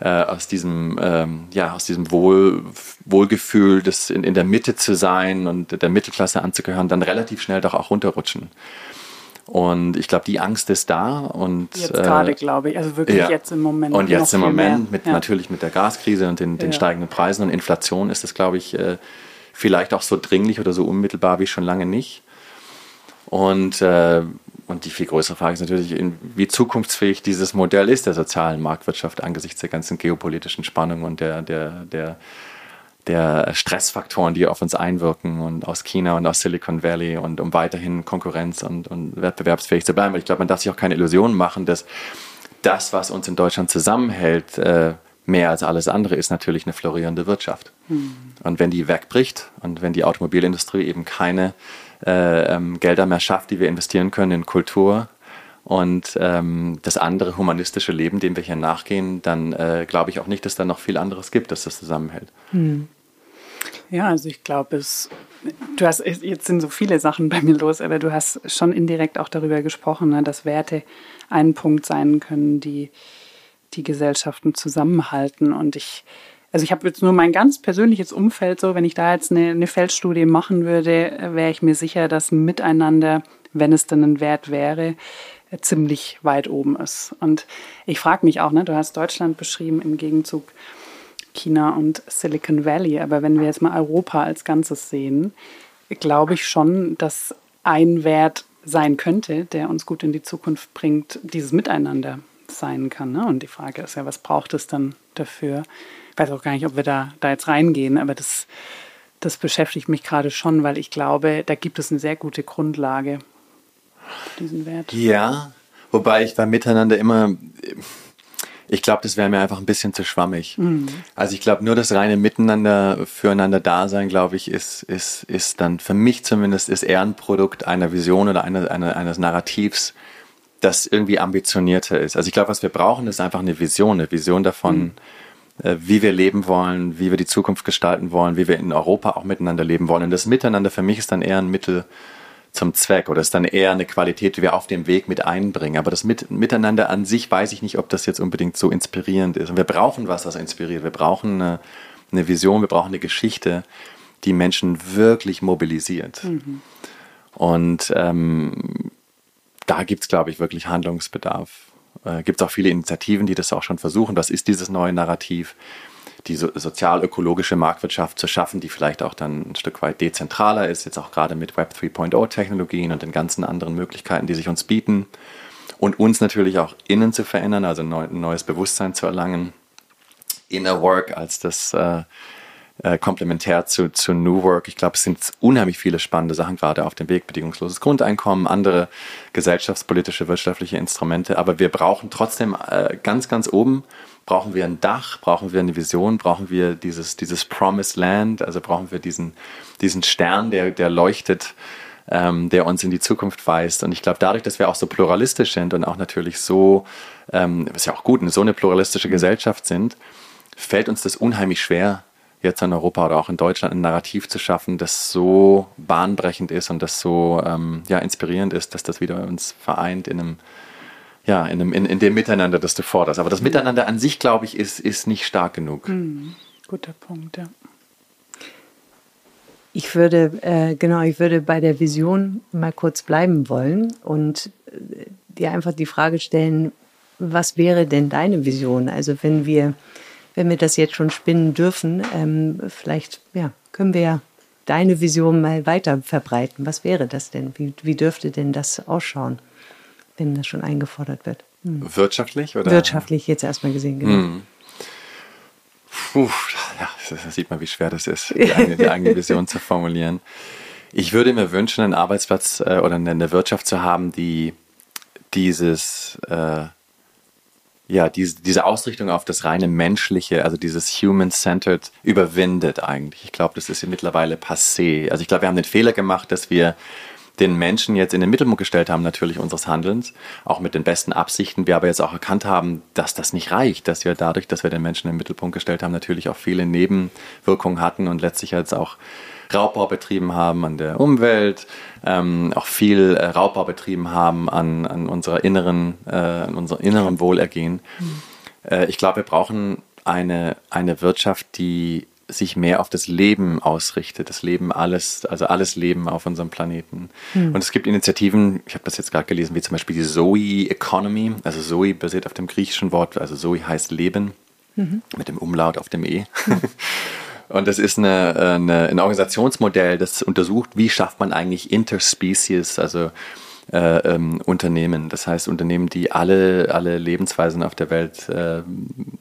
äh, aus diesem, ähm, ja, aus diesem Wohl, Wohlgefühl, das in, in der Mitte zu sein und der Mittelklasse anzugehören, dann relativ schnell doch auch runterrutschen. Und ich glaube, die Angst ist da. Und, jetzt gerade, äh, glaube ich. Also wirklich ja. jetzt im Moment. Und jetzt im Moment, mit, ja. natürlich mit der Gaskrise und den, den ja. steigenden Preisen und Inflation, ist das, glaube ich, äh, vielleicht auch so dringlich oder so unmittelbar wie schon lange nicht. Und, äh, und die viel größere Frage ist natürlich, wie zukunftsfähig dieses Modell ist der sozialen Marktwirtschaft angesichts der ganzen geopolitischen Spannungen und der, der, der der Stressfaktoren, die auf uns einwirken und aus China und aus Silicon Valley und um weiterhin Konkurrenz und, und wettbewerbsfähig zu bleiben. ich glaube, man darf sich auch keine Illusionen machen, dass das, was uns in Deutschland zusammenhält, äh, mehr als alles andere ist natürlich eine florierende Wirtschaft. Mhm. Und wenn die wegbricht und wenn die Automobilindustrie eben keine äh, ähm, Gelder mehr schafft, die wir investieren können in Kultur und ähm, das andere humanistische Leben, dem wir hier nachgehen, dann äh, glaube ich auch nicht, dass da noch viel anderes gibt, dass das zusammenhält. Mhm. Ja, also ich glaube, es, du hast, jetzt sind so viele Sachen bei mir los, aber du hast schon indirekt auch darüber gesprochen, ne, dass Werte ein Punkt sein können, die die Gesellschaften zusammenhalten. Und ich, also ich habe jetzt nur mein ganz persönliches Umfeld so, wenn ich da jetzt eine, eine Feldstudie machen würde, wäre ich mir sicher, dass Miteinander, wenn es denn ein Wert wäre, ziemlich weit oben ist. Und ich frage mich auch, ne, du hast Deutschland beschrieben im Gegenzug China und Silicon Valley. Aber wenn wir jetzt mal Europa als Ganzes sehen, glaube ich schon, dass ein Wert sein könnte, der uns gut in die Zukunft bringt, dieses Miteinander sein kann. Ne? Und die Frage ist ja, was braucht es dann dafür? Ich weiß auch gar nicht, ob wir da, da jetzt reingehen, aber das, das beschäftigt mich gerade schon, weil ich glaube, da gibt es eine sehr gute Grundlage, diesen Wert. Ja, wobei ich beim Miteinander immer ich glaube, das wäre mir einfach ein bisschen zu schwammig. Mhm. Also ich glaube, nur das reine Miteinander, füreinander Dasein, glaube ich, ist, ist, ist dann für mich zumindest ist eher ein Produkt einer Vision oder einer, einer, eines Narrativs, das irgendwie ambitionierter ist. Also ich glaube, was wir brauchen, ist einfach eine Vision, eine Vision davon, mhm. äh, wie wir leben wollen, wie wir die Zukunft gestalten wollen, wie wir in Europa auch miteinander leben wollen. Und das Miteinander für mich ist dann eher ein Mittel, zum Zweck oder ist dann eher eine Qualität, die wir auf dem Weg mit einbringen. Aber das mit, Miteinander an sich weiß ich nicht, ob das jetzt unbedingt so inspirierend ist. Und wir brauchen was, das inspiriert. Wir brauchen eine, eine Vision, wir brauchen eine Geschichte, die Menschen wirklich mobilisiert. Mhm. Und ähm, da gibt es, glaube ich, wirklich Handlungsbedarf. Äh, gibt es auch viele Initiativen, die das auch schon versuchen. Was ist dieses neue Narrativ? Die so, sozial-ökologische Marktwirtschaft zu schaffen, die vielleicht auch dann ein Stück weit dezentraler ist, jetzt auch gerade mit Web 3.0 Technologien und den ganzen anderen Möglichkeiten, die sich uns bieten. Und uns natürlich auch innen zu verändern, also ein neues Bewusstsein zu erlangen. Inner Work als das, äh, äh, komplementär zu, zu New Work. Ich glaube, es sind unheimlich viele spannende Sachen gerade auf dem Weg. Bedingungsloses Grundeinkommen, andere gesellschaftspolitische, wirtschaftliche Instrumente. Aber wir brauchen trotzdem äh, ganz, ganz oben, brauchen wir ein Dach, brauchen wir eine Vision, brauchen wir dieses, dieses Promised Land, also brauchen wir diesen, diesen Stern, der, der leuchtet, ähm, der uns in die Zukunft weist. Und ich glaube, dadurch, dass wir auch so pluralistisch sind und auch natürlich so, ähm, ist ja auch gut, so eine pluralistische Gesellschaft sind, fällt uns das unheimlich schwer, jetzt in Europa oder auch in Deutschland ein Narrativ zu schaffen, das so bahnbrechend ist und das so ähm, ja, inspirierend ist, dass das wieder uns vereint in einem, ja, in, einem, in, in dem Miteinander, das du forderst. Aber das Miteinander an sich, glaube ich, ist, ist nicht stark genug. Mhm. Guter Punkt, ja. Ich würde, äh, genau, ich würde bei der Vision mal kurz bleiben wollen und äh, dir einfach die Frage stellen, was wäre denn deine Vision? Also wenn wir wenn wir das jetzt schon spinnen dürfen, ähm, vielleicht ja, können wir ja deine Vision mal weiter verbreiten. Was wäre das denn? Wie, wie dürfte denn das ausschauen, wenn das schon eingefordert wird? Hm. Wirtschaftlich oder? Wirtschaftlich jetzt erstmal gesehen, genau. Hm. Puh, ja, da sieht man, wie schwer das ist, die eigene, die eigene Vision zu formulieren. Ich würde mir wünschen, einen Arbeitsplatz äh, oder eine Wirtschaft zu haben, die dieses äh, ja, diese, diese Ausrichtung auf das reine Menschliche, also dieses Human-Centered, überwindet eigentlich. Ich glaube, das ist mittlerweile passé. Also ich glaube, wir haben den Fehler gemacht, dass wir den Menschen jetzt in den Mittelpunkt gestellt haben, natürlich unseres Handelns, auch mit den besten Absichten. Wir aber jetzt auch erkannt haben, dass das nicht reicht, dass wir dadurch, dass wir den Menschen in den Mittelpunkt gestellt haben, natürlich auch viele Nebenwirkungen hatten und letztlich jetzt auch Raubbau betrieben haben an der Umwelt, ähm, auch viel äh, Raubbau betrieben haben an, an, unserer inneren, äh, an unserem inneren Wohlergehen. Mhm. Äh, ich glaube, wir brauchen eine, eine Wirtschaft, die sich mehr auf das Leben ausrichtet, das Leben alles, also alles Leben auf unserem Planeten. Mhm. Und es gibt Initiativen, ich habe das jetzt gerade gelesen, wie zum Beispiel die Zoe Economy. Also Zoe basiert auf dem griechischen Wort, also Zoe heißt Leben, mhm. mit dem Umlaut auf dem E. Mhm. Und das ist eine, eine, ein Organisationsmodell, das untersucht, wie schafft man eigentlich Interspecies, also äh, ähm, Unternehmen. Das heißt Unternehmen, die alle, alle Lebensweisen auf der Welt äh,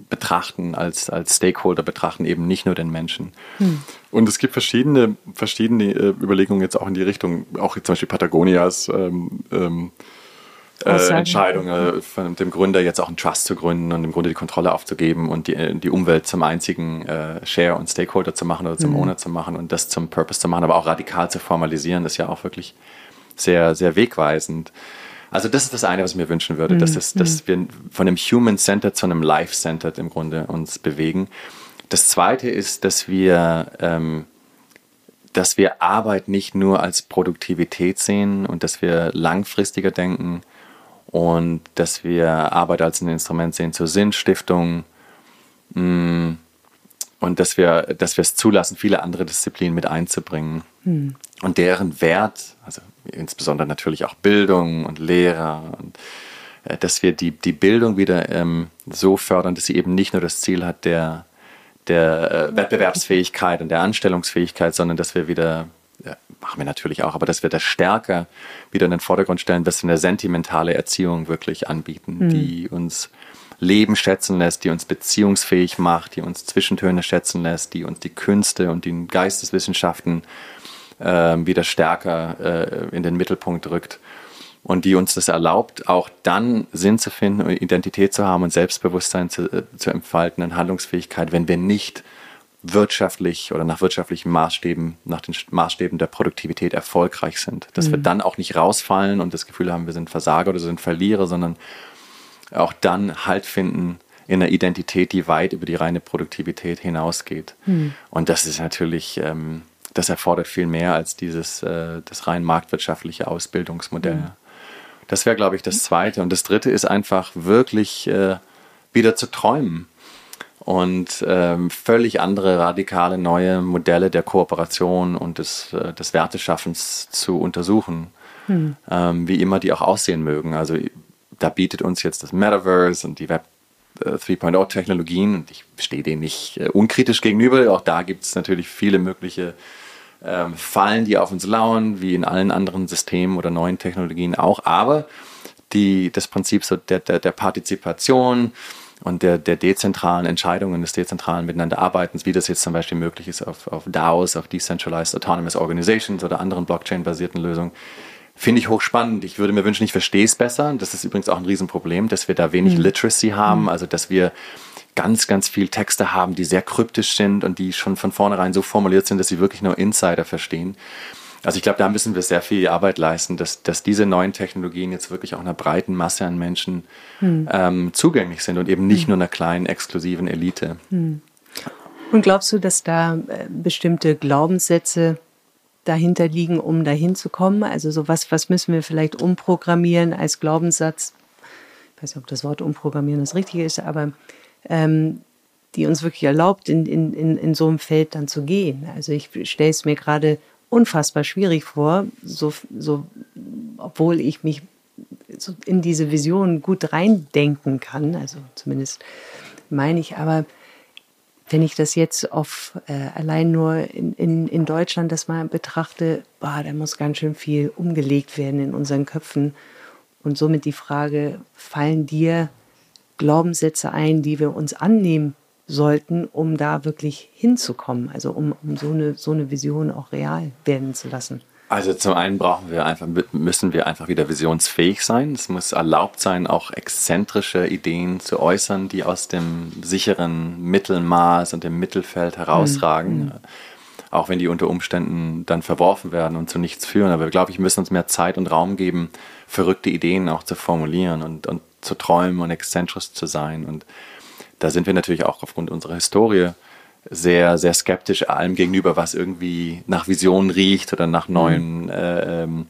betrachten, als, als Stakeholder betrachten, eben nicht nur den Menschen. Hm. Und es gibt verschiedene, verschiedene äh, Überlegungen jetzt auch in die Richtung, auch zum Beispiel Patagonias ähm, ähm, äh, Entscheidung äh, von dem Gründer jetzt auch einen Trust zu gründen und im Grunde die Kontrolle aufzugeben und die, die Umwelt zum einzigen äh, Share und Stakeholder zu machen oder zum mhm. Owner zu machen und das zum Purpose zu machen, aber auch radikal zu formalisieren, ist ja auch wirklich sehr, sehr wegweisend. Also das ist das eine, was ich mir wünschen würde, mhm. dass, es, dass mhm. wir von einem Human-Centered zu einem Life-Centered im Grunde uns bewegen. Das zweite ist, dass wir ähm, dass wir Arbeit nicht nur als Produktivität sehen und dass wir langfristiger denken, und dass wir Arbeit als ein Instrument sehen zur Sinnstiftung mm, und dass wir, dass wir es zulassen, viele andere Disziplinen mit einzubringen hm. und deren Wert, also insbesondere natürlich auch Bildung und Lehrer und äh, dass wir die, die Bildung wieder ähm, so fördern, dass sie eben nicht nur das Ziel hat der, der äh, Wettbewerbsfähigkeit und der Anstellungsfähigkeit, sondern dass wir wieder ja, machen wir natürlich auch, aber dass wir das stärker wieder in den Vordergrund stellen, dass wir eine sentimentale Erziehung wirklich anbieten, mhm. die uns Leben schätzen lässt, die uns beziehungsfähig macht, die uns Zwischentöne schätzen lässt, die uns die Künste und die Geisteswissenschaften äh, wieder stärker äh, in den Mittelpunkt rückt und die uns das erlaubt, auch dann Sinn zu finden und Identität zu haben und Selbstbewusstsein zu, äh, zu entfalten und Handlungsfähigkeit, wenn wir nicht wirtschaftlich oder nach wirtschaftlichen Maßstäben, nach den Maßstäben der Produktivität erfolgreich sind. Dass mhm. wir dann auch nicht rausfallen und das Gefühl haben, wir sind Versager oder sind Verlierer, sondern auch dann Halt finden in einer Identität, die weit über die reine Produktivität hinausgeht. Mhm. Und das ist natürlich, ähm, das erfordert viel mehr als dieses äh, das rein marktwirtschaftliche Ausbildungsmodell. Mhm. Das wäre, glaube ich, das Zweite. Und das Dritte ist einfach wirklich äh, wieder zu träumen und ähm, völlig andere, radikale, neue Modelle der Kooperation und des, äh, des Werteschaffens zu untersuchen, hm. ähm, wie immer die auch aussehen mögen. Also da bietet uns jetzt das Metaverse und die Web 3.0 äh, Technologien und ich stehe denen nicht äh, unkritisch gegenüber. Auch da gibt es natürlich viele mögliche ähm, Fallen, die auf uns lauern, wie in allen anderen Systemen oder neuen Technologien auch. Aber die, das Prinzip so der, der, der Partizipation, und der, der dezentralen Entscheidungen, des dezentralen Miteinanderarbeitens, wie das jetzt zum Beispiel möglich ist auf, auf DAOs, auf Decentralized Autonomous Organizations oder anderen Blockchain-basierten Lösungen, finde ich hochspannend. Ich würde mir wünschen, ich verstehe es besser. Das ist übrigens auch ein Riesenproblem, dass wir da wenig mhm. Literacy haben, mhm. also dass wir ganz, ganz viel Texte haben, die sehr kryptisch sind und die schon von vornherein so formuliert sind, dass sie wirklich nur Insider verstehen. Also ich glaube, da müssen wir sehr viel Arbeit leisten, dass, dass diese neuen Technologien jetzt wirklich auch einer breiten Masse an Menschen hm. ähm, zugänglich sind und eben nicht hm. nur einer kleinen, exklusiven Elite. Hm. Und glaubst du, dass da äh, bestimmte Glaubenssätze dahinter liegen, um dahin zu kommen? Also so was, was müssen wir vielleicht umprogrammieren als Glaubenssatz? Ich weiß nicht, ob das Wort umprogrammieren das Richtige ist, aber ähm, die uns wirklich erlaubt, in, in, in, in so einem Feld dann zu gehen. Also ich stelle es mir gerade unfassbar schwierig vor, so, so, obwohl ich mich so in diese Vision gut reindenken kann, also zumindest meine ich, aber wenn ich das jetzt auf äh, allein nur in, in, in Deutschland das mal betrachte, boah, da muss ganz schön viel umgelegt werden in unseren Köpfen. Und somit die Frage, fallen dir Glaubenssätze ein, die wir uns annehmen sollten, um da wirklich hinzukommen, also um, um so, eine, so eine Vision auch real werden zu lassen? Also zum einen brauchen wir einfach, müssen wir einfach wieder visionsfähig sein. Es muss erlaubt sein, auch exzentrische Ideen zu äußern, die aus dem sicheren Mittelmaß und dem Mittelfeld herausragen. Mhm. Auch wenn die unter Umständen dann verworfen werden und zu nichts führen. Aber ich glaube, ich müssen uns mehr Zeit und Raum geben, verrückte Ideen auch zu formulieren und, und zu träumen und exzentrisch zu sein. Und da sind wir natürlich auch aufgrund unserer Historie sehr, sehr skeptisch allem gegenüber, was irgendwie nach Visionen riecht oder nach neuen mhm. äh, ähm,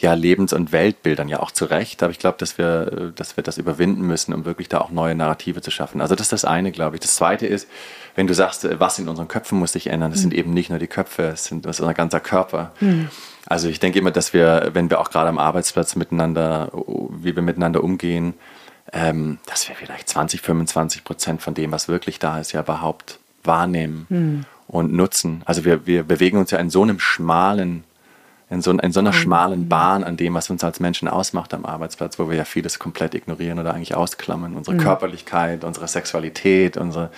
ja, Lebens- und Weltbildern, ja auch zu Recht. Aber ich glaube, dass wir, dass wir das überwinden müssen, um wirklich da auch neue Narrative zu schaffen. Also das ist das eine, glaube ich. Das zweite ist, wenn du sagst, was in unseren Köpfen muss sich ändern, das mhm. sind eben nicht nur die Köpfe, es sind das ist unser ganzer Körper. Mhm. Also ich denke immer, dass wir, wenn wir auch gerade am Arbeitsplatz miteinander, wie wir miteinander umgehen, ähm, dass wir vielleicht 20, 25 Prozent von dem, was wirklich da ist, ja überhaupt wahrnehmen hm. und nutzen. Also wir, wir bewegen uns ja in so einem schmalen, in so, in so einer hm. schmalen Bahn an dem, was uns als Menschen ausmacht am Arbeitsplatz, wo wir ja vieles komplett ignorieren oder eigentlich ausklammern. Unsere hm. Körperlichkeit, unsere Sexualität, unsere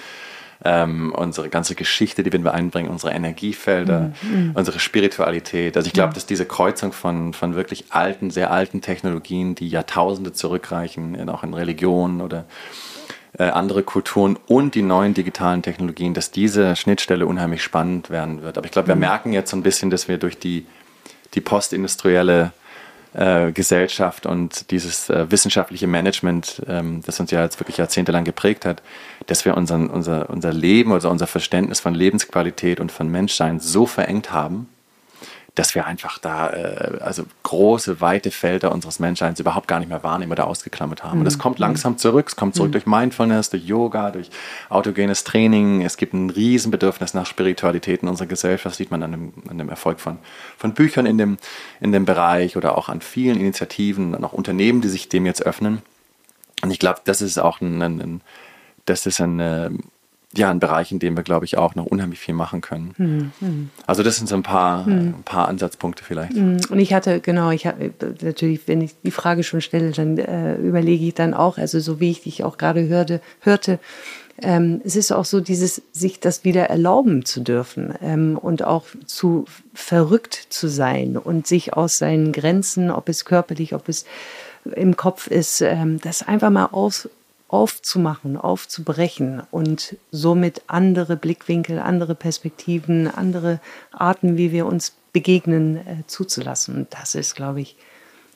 ähm, unsere ganze Geschichte, die wir einbringen, unsere Energiefelder, mhm. unsere Spiritualität. Also ich glaube, ja. dass diese Kreuzung von, von wirklich alten, sehr alten Technologien, die Jahrtausende zurückreichen, auch in Religionen oder äh, andere Kulturen und die neuen digitalen Technologien, dass diese Schnittstelle unheimlich spannend werden wird. Aber ich glaube, wir mhm. merken jetzt so ein bisschen, dass wir durch die, die postindustrielle äh, Gesellschaft und dieses äh, wissenschaftliche Management, ähm, das uns ja jetzt wirklich jahrzehntelang geprägt hat, dass wir unseren, unser, unser Leben, also unser Verständnis von Lebensqualität und von Menschsein so verengt haben, dass wir einfach da äh, also große, weite Felder unseres Menschseins überhaupt gar nicht mehr wahrnehmen oder ausgeklammert haben. Mhm. Und das kommt langsam zurück. Es kommt zurück mhm. durch Mindfulness, durch Yoga, durch autogenes Training. Es gibt ein Riesenbedürfnis nach Spiritualität in unserer Gesellschaft. Das sieht man an dem, an dem Erfolg von, von Büchern in dem, in dem Bereich oder auch an vielen Initiativen und auch Unternehmen, die sich dem jetzt öffnen. Und ich glaube, das ist auch ein, ein, ein das ist ein ja, ein Bereich, in dem wir, glaube ich, auch noch unheimlich viel machen können. Mhm. Also das sind so ein paar, mhm. ein paar Ansatzpunkte vielleicht. Hm. Und ich hatte, genau, ich habe natürlich, wenn ich die Frage schon stelle, dann äh, überlege ich dann auch, also so wie ich dich auch gerade hörte, hörte ähm, es ist auch so dieses, sich das wieder erlauben zu dürfen ähm, und auch zu verrückt zu sein und sich aus seinen Grenzen, ob es körperlich, ob es im Kopf ist, ähm, das einfach mal aus, aufzumachen, aufzubrechen und somit andere Blickwinkel, andere Perspektiven, andere Arten, wie wir uns begegnen, äh, zuzulassen. Und das ist, glaube ich,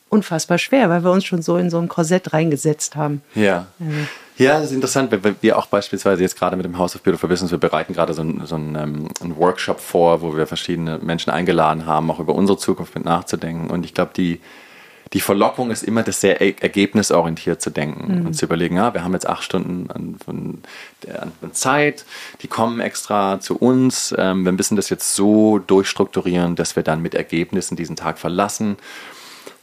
unfassbar schwer, weil wir uns schon so in so ein Korsett reingesetzt haben. Ja. Also. Ja, das ist interessant. Wir, wir auch beispielsweise jetzt gerade mit dem House of Beautiful Business, wir bereiten gerade so, ein, so ein, ähm, einen Workshop vor, wo wir verschiedene Menschen eingeladen haben, auch über unsere Zukunft mit nachzudenken. Und ich glaube, die, die Verlockung ist immer, das sehr ergebnisorientiert zu denken mhm. und zu überlegen, ja, wir haben jetzt acht Stunden an, von, an Zeit, die kommen extra zu uns, ähm, wir müssen das jetzt so durchstrukturieren, dass wir dann mit Ergebnissen diesen Tag verlassen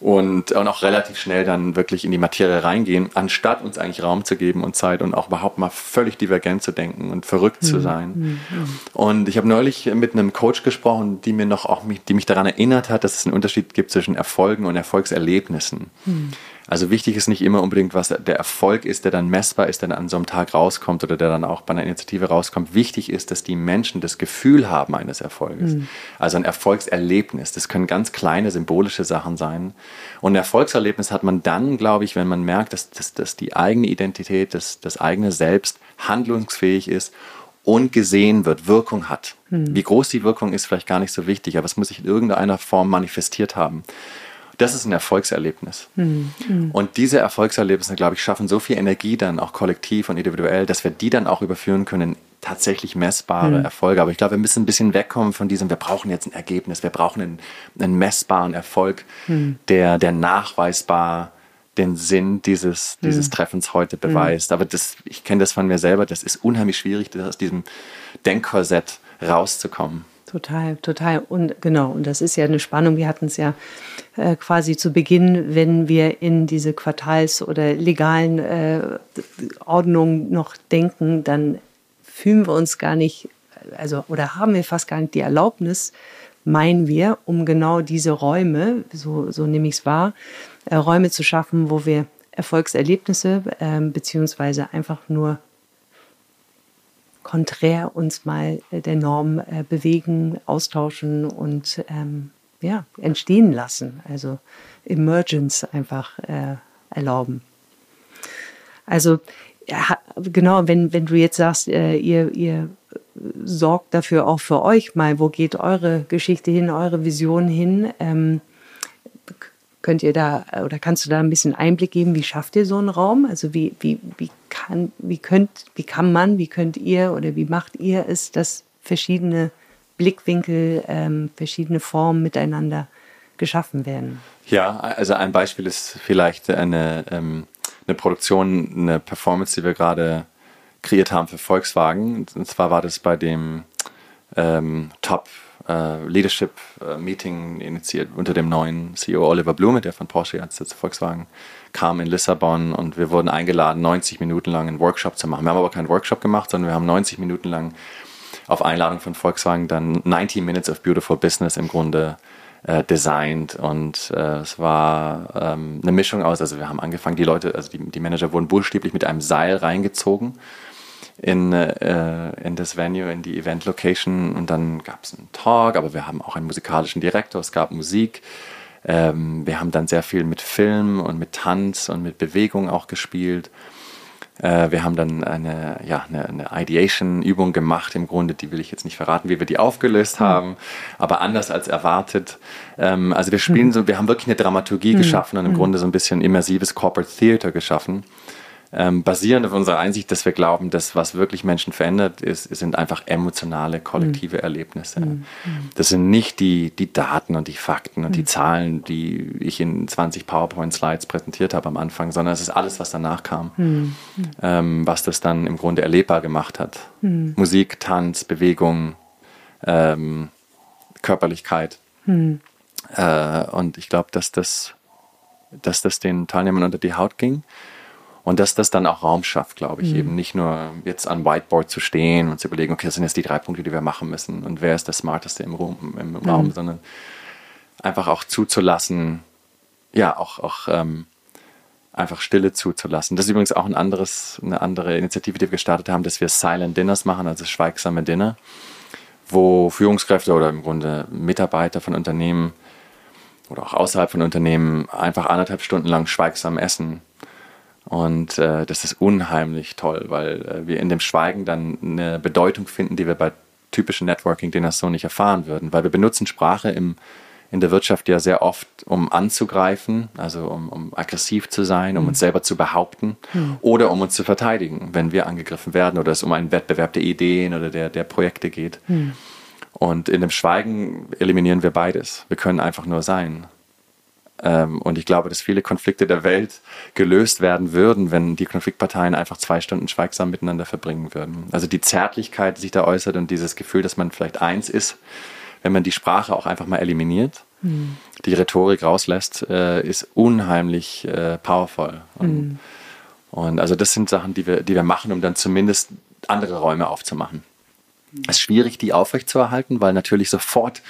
und, und auch relativ schnell dann wirklich in die Materie reingehen, anstatt uns eigentlich Raum zu geben und Zeit und auch überhaupt mal völlig divergent zu denken und verrückt zu sein. Mhm. Und ich habe neulich mit einem Coach gesprochen, die mir noch auch mich, die mich daran erinnert hat, dass es einen Unterschied gibt zwischen Erfolgen und Erfolgserlebnissen. Mhm. Also wichtig ist nicht immer unbedingt, was der Erfolg ist, der dann messbar ist, der dann an so einem Tag rauskommt oder der dann auch bei einer Initiative rauskommt. Wichtig ist, dass die Menschen das Gefühl haben eines Erfolges. Mhm. Also ein Erfolgserlebnis. Das können ganz kleine symbolische Sachen sein. Und ein Erfolgserlebnis hat man dann, glaube ich, wenn man merkt, dass, dass, dass die eigene Identität, dass das eigene Selbst handlungsfähig ist und gesehen wird, Wirkung hat. Mhm. Wie groß die Wirkung ist, vielleicht gar nicht so wichtig, aber es muss sich in irgendeiner Form manifestiert haben. Das ist ein Erfolgserlebnis. Mhm. Und diese Erfolgserlebnisse, glaube ich, schaffen so viel Energie dann auch kollektiv und individuell, dass wir die dann auch überführen können in tatsächlich messbare mhm. Erfolge. Aber ich glaube, wir müssen ein bisschen wegkommen von diesem, wir brauchen jetzt ein Ergebnis, wir brauchen einen, einen messbaren Erfolg, mhm. der, der nachweisbar den Sinn dieses, dieses mhm. Treffens heute beweist. Aber das, ich kenne das von mir selber, das ist unheimlich schwierig, aus diesem Denkkorsett rauszukommen. Total, total. Und genau, und das ist ja eine Spannung. Wir hatten es ja äh, quasi zu Beginn, wenn wir in diese Quartals- oder legalen äh, Ordnungen noch denken, dann fühlen wir uns gar nicht, also oder haben wir fast gar nicht die Erlaubnis, meinen wir, um genau diese Räume, so, so nehme ich es wahr, äh, Räume zu schaffen, wo wir Erfolgserlebnisse äh, beziehungsweise einfach nur konträr uns mal äh, der Norm äh, bewegen, austauschen und ähm, ja, entstehen lassen. Also Emergence einfach äh, erlauben. Also ja, genau, wenn, wenn du jetzt sagst, äh, ihr, ihr sorgt dafür auch für euch mal, wo geht eure Geschichte hin, eure Vision hin, ähm, Könnt ihr da oder kannst du da ein bisschen Einblick geben, wie schafft ihr so einen Raum? Also wie, wie, wie kann, wie könnt, wie kann man, wie könnt ihr oder wie macht ihr es, dass verschiedene Blickwinkel, ähm, verschiedene Formen miteinander geschaffen werden? Ja, also ein Beispiel ist vielleicht eine, ähm, eine Produktion, eine Performance, die wir gerade kreiert haben für Volkswagen. Und zwar war das bei dem ähm, Top äh, Leadership äh, Meeting initiiert unter dem neuen CEO Oliver Blume, der von Porsche jetzt zu Volkswagen kam in Lissabon. Und wir wurden eingeladen, 90 Minuten lang einen Workshop zu machen. Wir haben aber keinen Workshop gemacht, sondern wir haben 90 Minuten lang auf Einladung von Volkswagen dann 90 Minutes of Beautiful Business im Grunde äh, designt. Und äh, es war ähm, eine Mischung aus, also wir haben angefangen, die Leute, also die, die Manager wurden buchstäblich mit einem Seil reingezogen in, äh, in das Venue, in die Event Location und dann gab es einen Talk, aber wir haben auch einen musikalischen Direktor, es gab Musik. Ähm, wir haben dann sehr viel mit Film und mit Tanz und mit Bewegung auch gespielt. Äh, wir haben dann eine, ja, eine, eine Ideation-Übung gemacht, im Grunde, die will ich jetzt nicht verraten, wie wir die aufgelöst mhm. haben, aber anders als erwartet. Ähm, also wir spielen mhm. so, wir haben wirklich eine Dramaturgie mhm. geschaffen und im mhm. Grunde so ein bisschen immersives Corporate Theater geschaffen ähm, basierend auf unserer Einsicht, dass wir glauben, dass was wirklich Menschen verändert, ist, sind einfach emotionale, kollektive mhm. Erlebnisse. Mhm. Das sind nicht die, die Daten und die Fakten und mhm. die Zahlen, die ich in 20 PowerPoint-Slides präsentiert habe am Anfang, sondern es ist alles, was danach kam, mhm. ähm, was das dann im Grunde erlebbar gemacht hat. Mhm. Musik, Tanz, Bewegung, ähm, Körperlichkeit. Mhm. Äh, und ich glaube, dass das, dass das den Teilnehmern unter die Haut ging. Und dass das dann auch Raum schafft, glaube ich, mhm. eben nicht nur jetzt an Whiteboard zu stehen und zu überlegen, okay, das sind jetzt die drei Punkte, die wir machen müssen und wer ist der Smarteste im, Raum, im mhm. Raum sondern einfach auch zuzulassen, ja, auch, auch ähm, einfach Stille zuzulassen. Das ist übrigens auch ein anderes, eine andere Initiative, die wir gestartet haben, dass wir Silent Dinners machen, also schweigsame Dinner, wo Führungskräfte oder im Grunde Mitarbeiter von Unternehmen oder auch außerhalb von Unternehmen einfach anderthalb Stunden lang schweigsam essen und äh, das ist unheimlich toll, weil äh, wir in dem Schweigen dann eine Bedeutung finden, die wir bei typischen Networking-Dinners so nicht erfahren würden. Weil wir benutzen Sprache im, in der Wirtschaft ja sehr oft, um anzugreifen, also um, um aggressiv zu sein, um mhm. uns selber zu behaupten mhm. oder um uns zu verteidigen, wenn wir angegriffen werden oder es um einen Wettbewerb der Ideen oder der, der Projekte geht. Mhm. Und in dem Schweigen eliminieren wir beides. Wir können einfach nur sein. Ähm, und ich glaube, dass viele Konflikte der Welt gelöst werden würden, wenn die Konfliktparteien einfach zwei Stunden schweigsam miteinander verbringen würden. Also die Zärtlichkeit, die sich da äußert und dieses Gefühl, dass man vielleicht eins ist, wenn man die Sprache auch einfach mal eliminiert, mhm. die Rhetorik rauslässt, äh, ist unheimlich äh, powerful. Und, mhm. und, also das sind Sachen, die wir, die wir machen, um dann zumindest andere Räume aufzumachen. Es ist schwierig, die aufrechtzuerhalten, weil natürlich sofort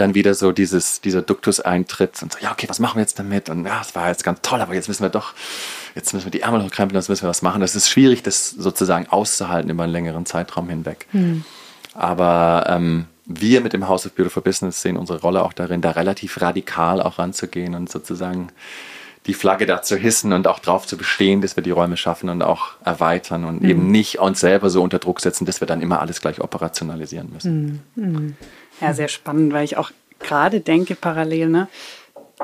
dann wieder so dieses, dieser Duktus eintritt und so, ja, okay, was machen wir jetzt damit? Und ja, es war jetzt ganz toll, aber jetzt müssen wir doch, jetzt müssen wir die Ärmel hochkrempeln, jetzt müssen wir was machen. Das ist schwierig, das sozusagen auszuhalten über einen längeren Zeitraum hinweg. Mhm. Aber ähm, wir mit dem House of Beautiful Business sehen unsere Rolle auch darin, da relativ radikal auch ranzugehen und sozusagen die Flagge da zu hissen und auch darauf zu bestehen, dass wir die Räume schaffen und auch erweitern und mhm. eben nicht uns selber so unter Druck setzen, dass wir dann immer alles gleich operationalisieren müssen. Mhm. Ja, sehr spannend, weil ich auch gerade denke parallel, ne,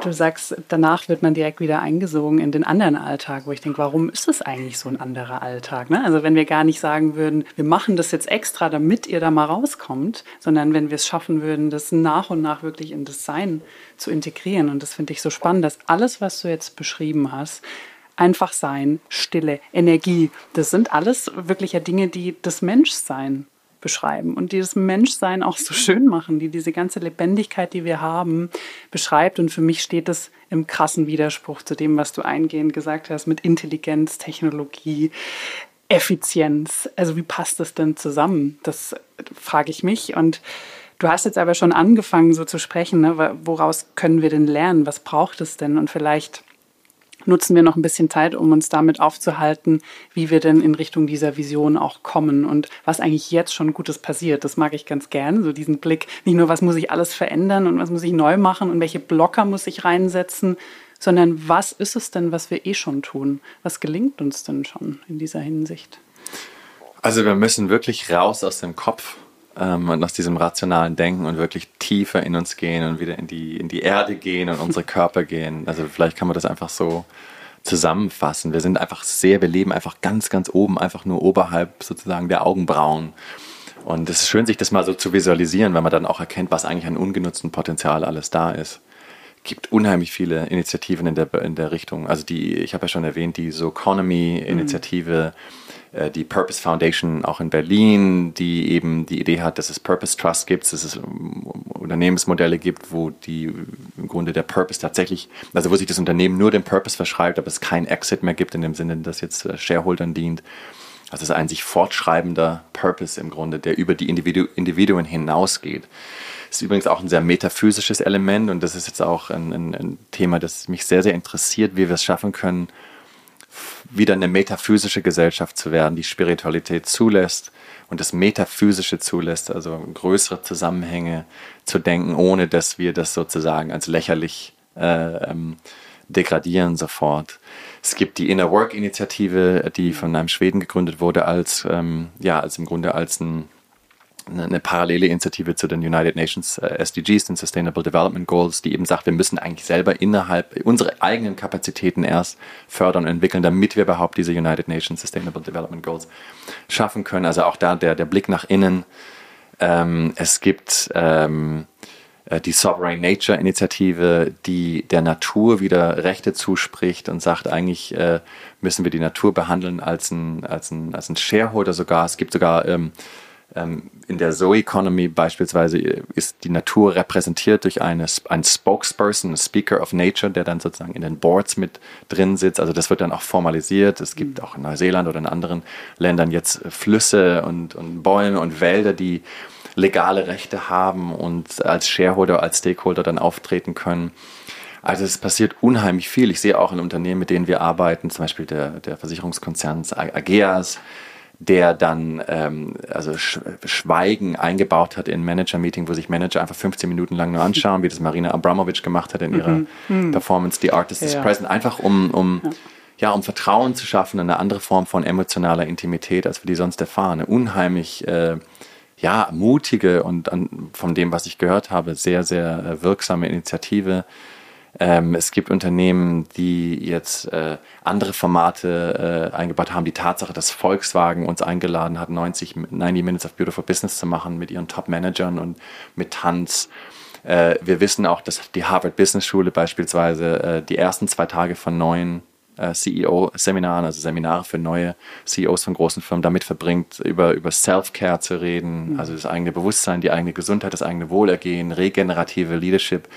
Du sagst, danach wird man direkt wieder eingesogen in den anderen Alltag, wo ich denke, warum ist es eigentlich so ein anderer Alltag? Ne? Also wenn wir gar nicht sagen würden, wir machen das jetzt extra, damit ihr da mal rauskommt, sondern wenn wir es schaffen würden, das nach und nach wirklich in das Sein zu integrieren. Und das finde ich so spannend, dass alles, was du jetzt beschrieben hast, einfach sein, Stille, Energie, das sind alles wirklich ja Dinge, die das Menschsein beschreiben und die das Menschsein auch so schön machen, die diese ganze Lebendigkeit, die wir haben, beschreibt. Und für mich steht das im krassen Widerspruch zu dem, was du eingehend gesagt hast mit Intelligenz, Technologie, Effizienz. Also wie passt das denn zusammen? Das frage ich mich. Und du hast jetzt aber schon angefangen, so zu sprechen. Ne? Woraus können wir denn lernen? Was braucht es denn? Und vielleicht nutzen wir noch ein bisschen Zeit, um uns damit aufzuhalten, wie wir denn in Richtung dieser Vision auch kommen und was eigentlich jetzt schon Gutes passiert. Das mag ich ganz gerne, so diesen Blick, nicht nur, was muss ich alles verändern und was muss ich neu machen und welche Blocker muss ich reinsetzen, sondern was ist es denn, was wir eh schon tun? Was gelingt uns denn schon in dieser Hinsicht? Also wir müssen wirklich raus aus dem Kopf ähm, und aus diesem rationalen Denken und wirklich tiefer in uns gehen und wieder in die, in die Erde gehen und unsere Körper gehen. Also vielleicht kann man das einfach so zusammenfassen. Wir sind einfach sehr, wir leben einfach ganz, ganz oben, einfach nur oberhalb sozusagen der Augenbrauen. Und es ist schön, sich das mal so zu visualisieren, weil man dann auch erkennt, was eigentlich an ungenutztem Potenzial alles da ist. Es gibt unheimlich viele Initiativen in der, in der Richtung. Also die, ich habe ja schon erwähnt, die So Economy-Initiative. Mhm die Purpose Foundation auch in Berlin, die eben die Idee hat, dass es Purpose Trust gibt, dass es Unternehmensmodelle gibt, wo die im Grunde der Purpose tatsächlich, also wo sich das Unternehmen nur dem Purpose verschreibt, aber es kein Exit mehr gibt in dem Sinne, dass jetzt äh, Shareholdern dient. Also es ist ein sich fortschreibender Purpose im Grunde, der über die Individu Individuen hinausgeht. Ist übrigens auch ein sehr metaphysisches Element und das ist jetzt auch ein, ein, ein Thema, das mich sehr, sehr interessiert, wie wir es schaffen können, wieder eine metaphysische Gesellschaft zu werden, die Spiritualität zulässt und das Metaphysische zulässt, also größere Zusammenhänge zu denken, ohne dass wir das sozusagen als lächerlich äh, ähm, degradieren sofort. Es gibt die Inner Work Initiative, die von einem Schweden gegründet wurde, als ähm, ja, als im Grunde als ein eine parallele Initiative zu den United Nations äh, SDGs, den Sustainable Development Goals, die eben sagt, wir müssen eigentlich selber innerhalb unsere eigenen Kapazitäten erst fördern und entwickeln, damit wir überhaupt diese United Nations Sustainable Development Goals schaffen können. Also auch da der, der Blick nach innen. Ähm, es gibt ähm, äh, die Sovereign Nature Initiative, die der Natur wieder Rechte zuspricht und sagt, eigentlich äh, müssen wir die Natur behandeln als ein, als ein, als ein Shareholder sogar. Es gibt sogar ähm, in der Zoe Economy beispielsweise ist die Natur repräsentiert durch eine, einen Spokesperson, einen Speaker of Nature, der dann sozusagen in den Boards mit drin sitzt. Also das wird dann auch formalisiert. Es gibt auch in Neuseeland oder in anderen Ländern jetzt Flüsse und, und Bäume und Wälder, die legale Rechte haben und als Shareholder, als Stakeholder dann auftreten können. Also es passiert unheimlich viel. Ich sehe auch in Unternehmen, mit denen wir arbeiten, zum Beispiel der, der Versicherungskonzern Ageas, der dann ähm, also Schweigen eingebaut hat in Manager-Meeting, wo sich Manager einfach 15 Minuten lang nur anschauen, wie das Marina Abramovic gemacht hat in ihrer mhm. mhm. Performance The Artist ja. is Present, einfach um, um ja. ja. um Vertrauen zu schaffen, eine andere Form von emotionaler Intimität, als wir die sonst erfahren. Eine unheimlich äh, ja, mutige und an, von dem, was ich gehört habe, sehr, sehr äh, wirksame Initiative ähm, es gibt Unternehmen, die jetzt äh, andere Formate äh, eingebaut haben. Die Tatsache, dass Volkswagen uns eingeladen hat, 90, 90 Minutes of Beautiful Business zu machen mit ihren Top-Managern und mit Tanz. Äh, wir wissen auch, dass die Harvard Business Schule beispielsweise äh, die ersten zwei Tage von neuen äh, CEO-Seminaren, also Seminare für neue CEOs von großen Firmen, damit verbringt, über, über Self-Care zu reden, mhm. also das eigene Bewusstsein, die eigene Gesundheit, das eigene Wohlergehen, regenerative Leadership.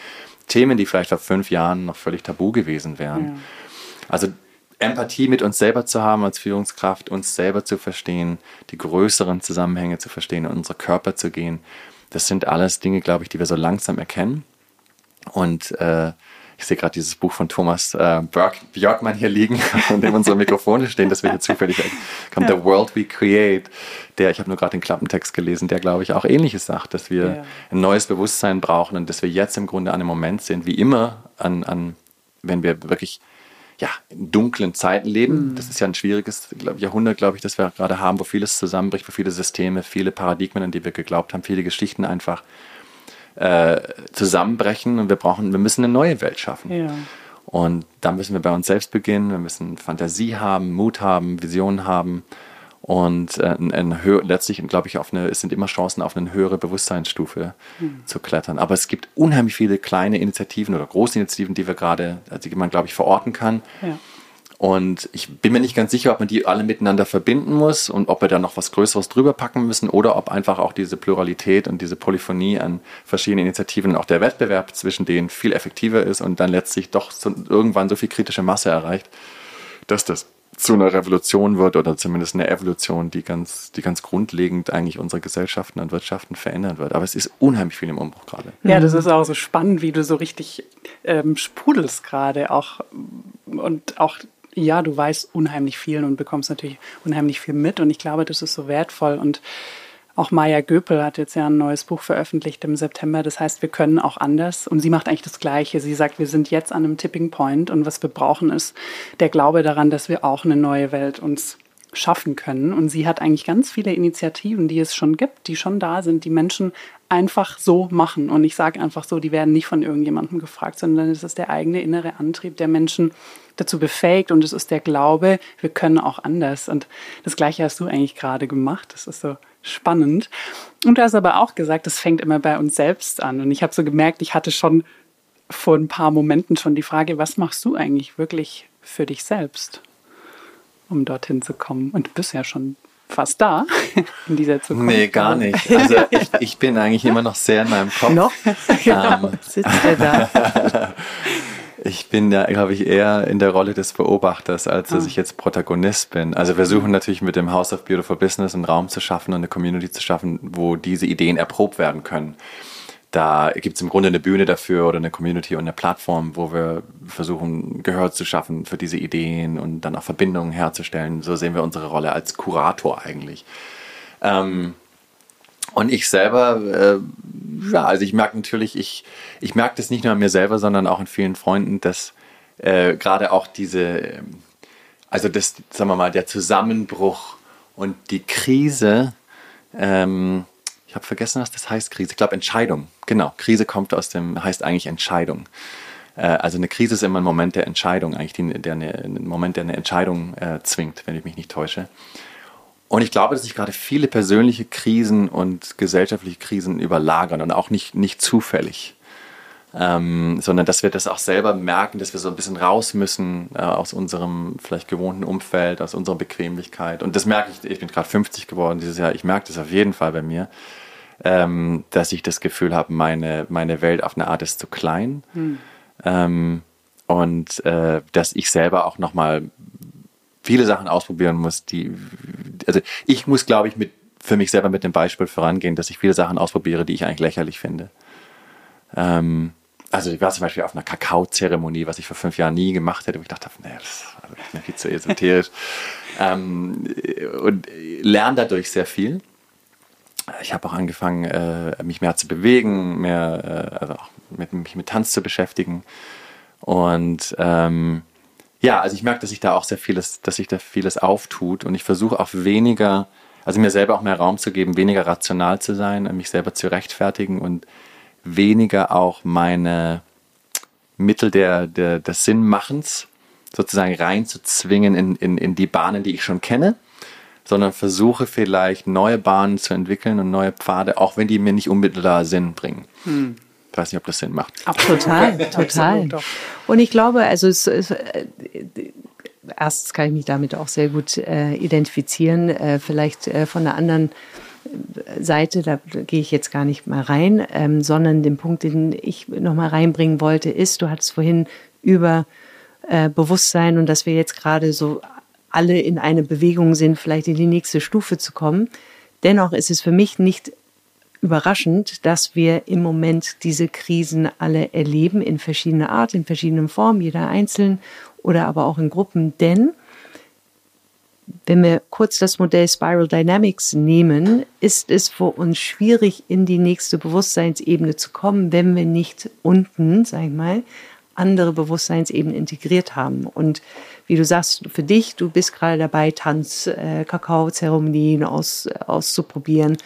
Themen, die vielleicht vor fünf Jahren noch völlig tabu gewesen wären. Ja. Also Empathie mit uns selber zu haben als Führungskraft, uns selber zu verstehen, die größeren Zusammenhänge zu verstehen, in unsere Körper zu gehen, Das sind alles Dinge, glaube ich, die wir so langsam erkennen. Und äh, ich sehe gerade dieses Buch von Thomas äh, Björkmann hier liegen, von dem unsere Mikrofone stehen, dass wir hier zufällig kommen. Ja. The World We Create, der, ich habe nur gerade den Klappentext gelesen, der, glaube ich, auch Ähnliches sagt, dass wir ja. ein neues Bewusstsein brauchen und dass wir jetzt im Grunde an einem Moment sind, wie immer, an, an wenn wir wirklich ja, in dunklen Zeiten leben. Mhm. Das ist ja ein schwieriges glaub, Jahrhundert, glaube ich, das wir gerade haben, wo vieles zusammenbricht, wo viele Systeme, viele Paradigmen, an die wir geglaubt haben, viele Geschichten einfach äh, zusammenbrechen und wir brauchen, wir müssen eine neue Welt schaffen. Ja. Und da müssen wir bei uns selbst beginnen. Wir müssen Fantasie haben, Mut haben, Visionen haben und äh, ein, ein letztlich, glaube ich, auf eine, es sind immer Chancen, auf eine höhere Bewusstseinsstufe mhm. zu klettern. Aber es gibt unheimlich viele kleine Initiativen oder große Initiativen, die wir gerade, die man, glaube ich, verorten kann. Ja. Und ich bin mir nicht ganz sicher, ob man die alle miteinander verbinden muss und ob wir da noch was Größeres drüber packen müssen oder ob einfach auch diese Pluralität und diese Polyphonie an verschiedenen Initiativen und auch der Wettbewerb zwischen denen viel effektiver ist und dann letztlich doch so, irgendwann so viel kritische Masse erreicht, dass das zu einer Revolution wird oder zumindest eine Evolution, die ganz, die ganz grundlegend eigentlich unsere Gesellschaften und Wirtschaften verändern wird. Aber es ist unheimlich viel im Umbruch gerade. Ja, das ist auch so spannend, wie du so richtig ähm, sprudelst gerade auch und auch ja, du weißt unheimlich viel und bekommst natürlich unheimlich viel mit. Und ich glaube, das ist so wertvoll. Und auch Maya Göpel hat jetzt ja ein neues Buch veröffentlicht im September. Das heißt, wir können auch anders. Und sie macht eigentlich das Gleiche. Sie sagt, wir sind jetzt an einem Tipping Point und was wir brauchen ist der Glaube daran, dass wir auch eine neue Welt uns schaffen können. Und sie hat eigentlich ganz viele Initiativen, die es schon gibt, die schon da sind, die Menschen einfach so machen. Und ich sage einfach so, die werden nicht von irgendjemandem gefragt, sondern es ist der eigene innere Antrieb der Menschen dazu befähigt und es ist der Glaube, wir können auch anders. Und das Gleiche hast du eigentlich gerade gemacht. Das ist so spannend. Und du hast aber auch gesagt, es fängt immer bei uns selbst an. Und ich habe so gemerkt, ich hatte schon vor ein paar Momenten schon die Frage, was machst du eigentlich wirklich für dich selbst, um dorthin zu kommen? Und du bist ja schon fast da in dieser Zukunft. Nee, gar nicht. Also ich, ich bin eigentlich immer noch sehr in meinem Kopf. Noch? Genau, ähm, sitzt er da. Ich bin ja, glaube ich, eher in der Rolle des Beobachters, als dass ah. ich jetzt Protagonist bin. Also wir versuchen natürlich mit dem House of Beautiful Business einen Raum zu schaffen und eine Community zu schaffen, wo diese Ideen erprobt werden können. Da gibt es im Grunde eine Bühne dafür oder eine Community und eine Plattform, wo wir versuchen, Gehör zu schaffen für diese Ideen und dann auch Verbindungen herzustellen. So sehen wir unsere Rolle als Kurator eigentlich. Ähm, und ich selber, äh, ja, also ich merke natürlich, ich, ich merke das nicht nur an mir selber, sondern auch an vielen Freunden, dass äh, gerade auch diese, also das, sagen wir mal, der Zusammenbruch und die Krise, ähm, ich habe vergessen, was das heißt, Krise. Ich glaube, Entscheidung. Genau, Krise kommt aus dem, heißt eigentlich Entscheidung. Äh, also eine Krise ist immer ein Moment der Entscheidung, eigentlich die, der eine, ein Moment, der eine Entscheidung äh, zwingt, wenn ich mich nicht täusche. Und ich glaube, dass sich gerade viele persönliche Krisen und gesellschaftliche Krisen überlagern und auch nicht, nicht zufällig. Ähm, sondern dass wir das auch selber merken, dass wir so ein bisschen raus müssen äh, aus unserem vielleicht gewohnten Umfeld, aus unserer Bequemlichkeit. Und das merke ich, ich bin gerade 50 geworden dieses Jahr, ich merke das auf jeden Fall bei mir, ähm, dass ich das Gefühl habe, meine, meine Welt auf eine Art ist zu klein. Hm. Ähm, und äh, dass ich selber auch nochmal viele Sachen ausprobieren muss, die, also ich muss, glaube ich, mit, für mich selber mit dem Beispiel vorangehen, dass ich viele Sachen ausprobiere, die ich eigentlich lächerlich finde. Ähm, also ich war zum Beispiel auf einer Kakaozeremonie, was ich vor fünf Jahren nie gemacht hätte, wo ich dachte, nee, das ist mir viel zu esoterisch. ähm, und lerne dadurch sehr viel. Ich habe auch angefangen, äh, mich mehr zu bewegen, mehr, äh, also auch mit, mich mit Tanz zu beschäftigen. Und ähm, ja, also ich merke, dass sich da auch sehr vieles, dass sich da vieles auftut und ich versuche auch weniger, also mir selber auch mehr Raum zu geben, weniger rational zu sein, mich selber zu rechtfertigen und weniger auch meine Mittel der, der, des Sinnmachens sozusagen reinzuzwingen in, in, in die Bahnen, die ich schon kenne, sondern versuche vielleicht neue Bahnen zu entwickeln und neue Pfade, auch wenn die mir nicht unmittelbar Sinn bringen. Hm. Ich weiß nicht, ob das Sinn macht. Total, total. Und ich glaube, also es, es, äh, erstens kann ich mich damit auch sehr gut äh, identifizieren, äh, vielleicht äh, von der anderen Seite, da gehe ich jetzt gar nicht mal rein, ähm, sondern den Punkt, den ich noch mal reinbringen wollte, ist, du hattest vorhin über äh, Bewusstsein und dass wir jetzt gerade so alle in eine Bewegung sind, vielleicht in die nächste Stufe zu kommen. Dennoch ist es für mich nicht überraschend, dass wir im Moment diese Krisen alle erleben in verschiedener Art, in verschiedenen Formen, jeder einzeln oder aber auch in Gruppen. Denn wenn wir kurz das Modell Spiral Dynamics nehmen, ist es für uns schwierig, in die nächste Bewusstseinsebene zu kommen, wenn wir nicht unten, sag ich mal, andere Bewusstseinsebenen integriert haben. Und wie du sagst, für dich, du bist gerade dabei, Tanz, äh, Kakao-Zeremonien aus, auszuprobieren.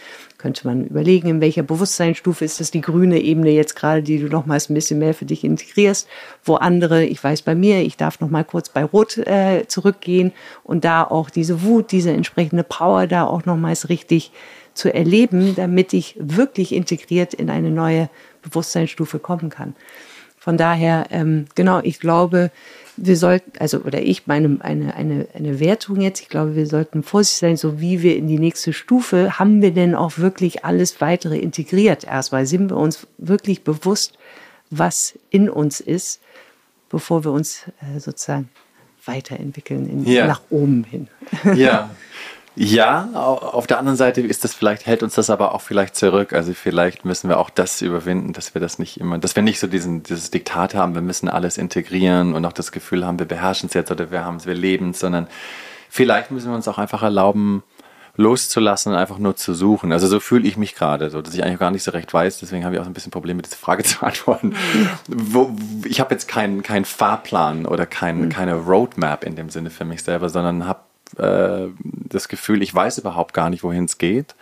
Könnte man überlegen, in welcher Bewusstseinsstufe ist das die grüne Ebene jetzt gerade, die du nochmals ein bisschen mehr für dich integrierst, wo andere, ich weiß bei mir, ich darf nochmal kurz bei Rot äh, zurückgehen und da auch diese Wut, diese entsprechende Power da auch nochmals richtig zu erleben, damit ich wirklich integriert in eine neue Bewusstseinsstufe kommen kann. Von daher, ähm, genau, ich glaube, wir sollten, also oder ich meine eine, eine, eine Wertung jetzt, ich glaube, wir sollten vorsichtig sein, so wie wir in die nächste Stufe, haben wir denn auch wirklich alles weitere integriert erstmal? Sind wir uns wirklich bewusst, was in uns ist, bevor wir uns äh, sozusagen weiterentwickeln in, ja. nach oben hin? Ja, Ja, auf der anderen Seite ist das vielleicht, hält uns das aber auch vielleicht zurück. Also vielleicht müssen wir auch das überwinden, dass wir das nicht immer, dass wir nicht so diesen, dieses Diktat haben, wir müssen alles integrieren und auch das Gefühl haben, wir beherrschen es jetzt oder wir haben es, wir leben es, sondern vielleicht müssen wir uns auch einfach erlauben, loszulassen und einfach nur zu suchen. Also so fühle ich mich gerade, so dass ich eigentlich gar nicht so recht weiß. Deswegen habe ich auch ein bisschen Probleme, diese Frage zu beantworten. Wo, ich habe jetzt keinen keinen Fahrplan oder kein, mhm. keine Roadmap in dem Sinne für mich selber, sondern habe äh, das Gefühl, ich weiß überhaupt gar nicht, wohin es geht.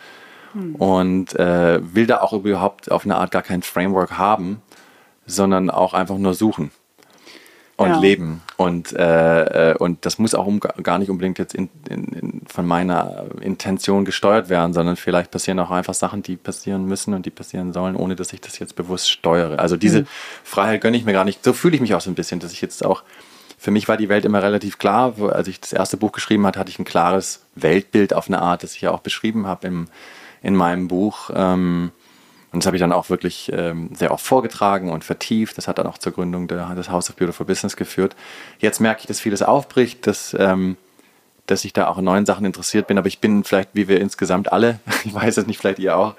Hm. Und äh, will da auch überhaupt auf eine Art gar kein Framework haben, sondern auch einfach nur suchen und ja. leben. Und, äh, äh und das muss auch um, gar nicht unbedingt jetzt in, in, in, von meiner Intention gesteuert werden, sondern vielleicht passieren auch einfach Sachen, die passieren müssen und die passieren sollen, ohne dass ich das jetzt bewusst steuere. Also diese hm. Freiheit gönne ich mir gar nicht. So fühle ich mich auch so ein bisschen, dass ich jetzt auch für mich war die Welt immer relativ klar. Als ich das erste Buch geschrieben hatte, hatte ich ein klares Weltbild auf eine Art, das ich ja auch beschrieben habe im, in meinem Buch. Ähm, und das habe ich dann auch wirklich ähm, sehr oft vorgetragen und vertieft. Das hat dann auch zur Gründung des House of Beautiful Business geführt. Jetzt merke ich, dass vieles aufbricht, dass, ähm, dass ich da auch in neuen Sachen interessiert bin. Aber ich bin vielleicht, wie wir insgesamt alle, ich weiß es nicht, vielleicht ihr auch,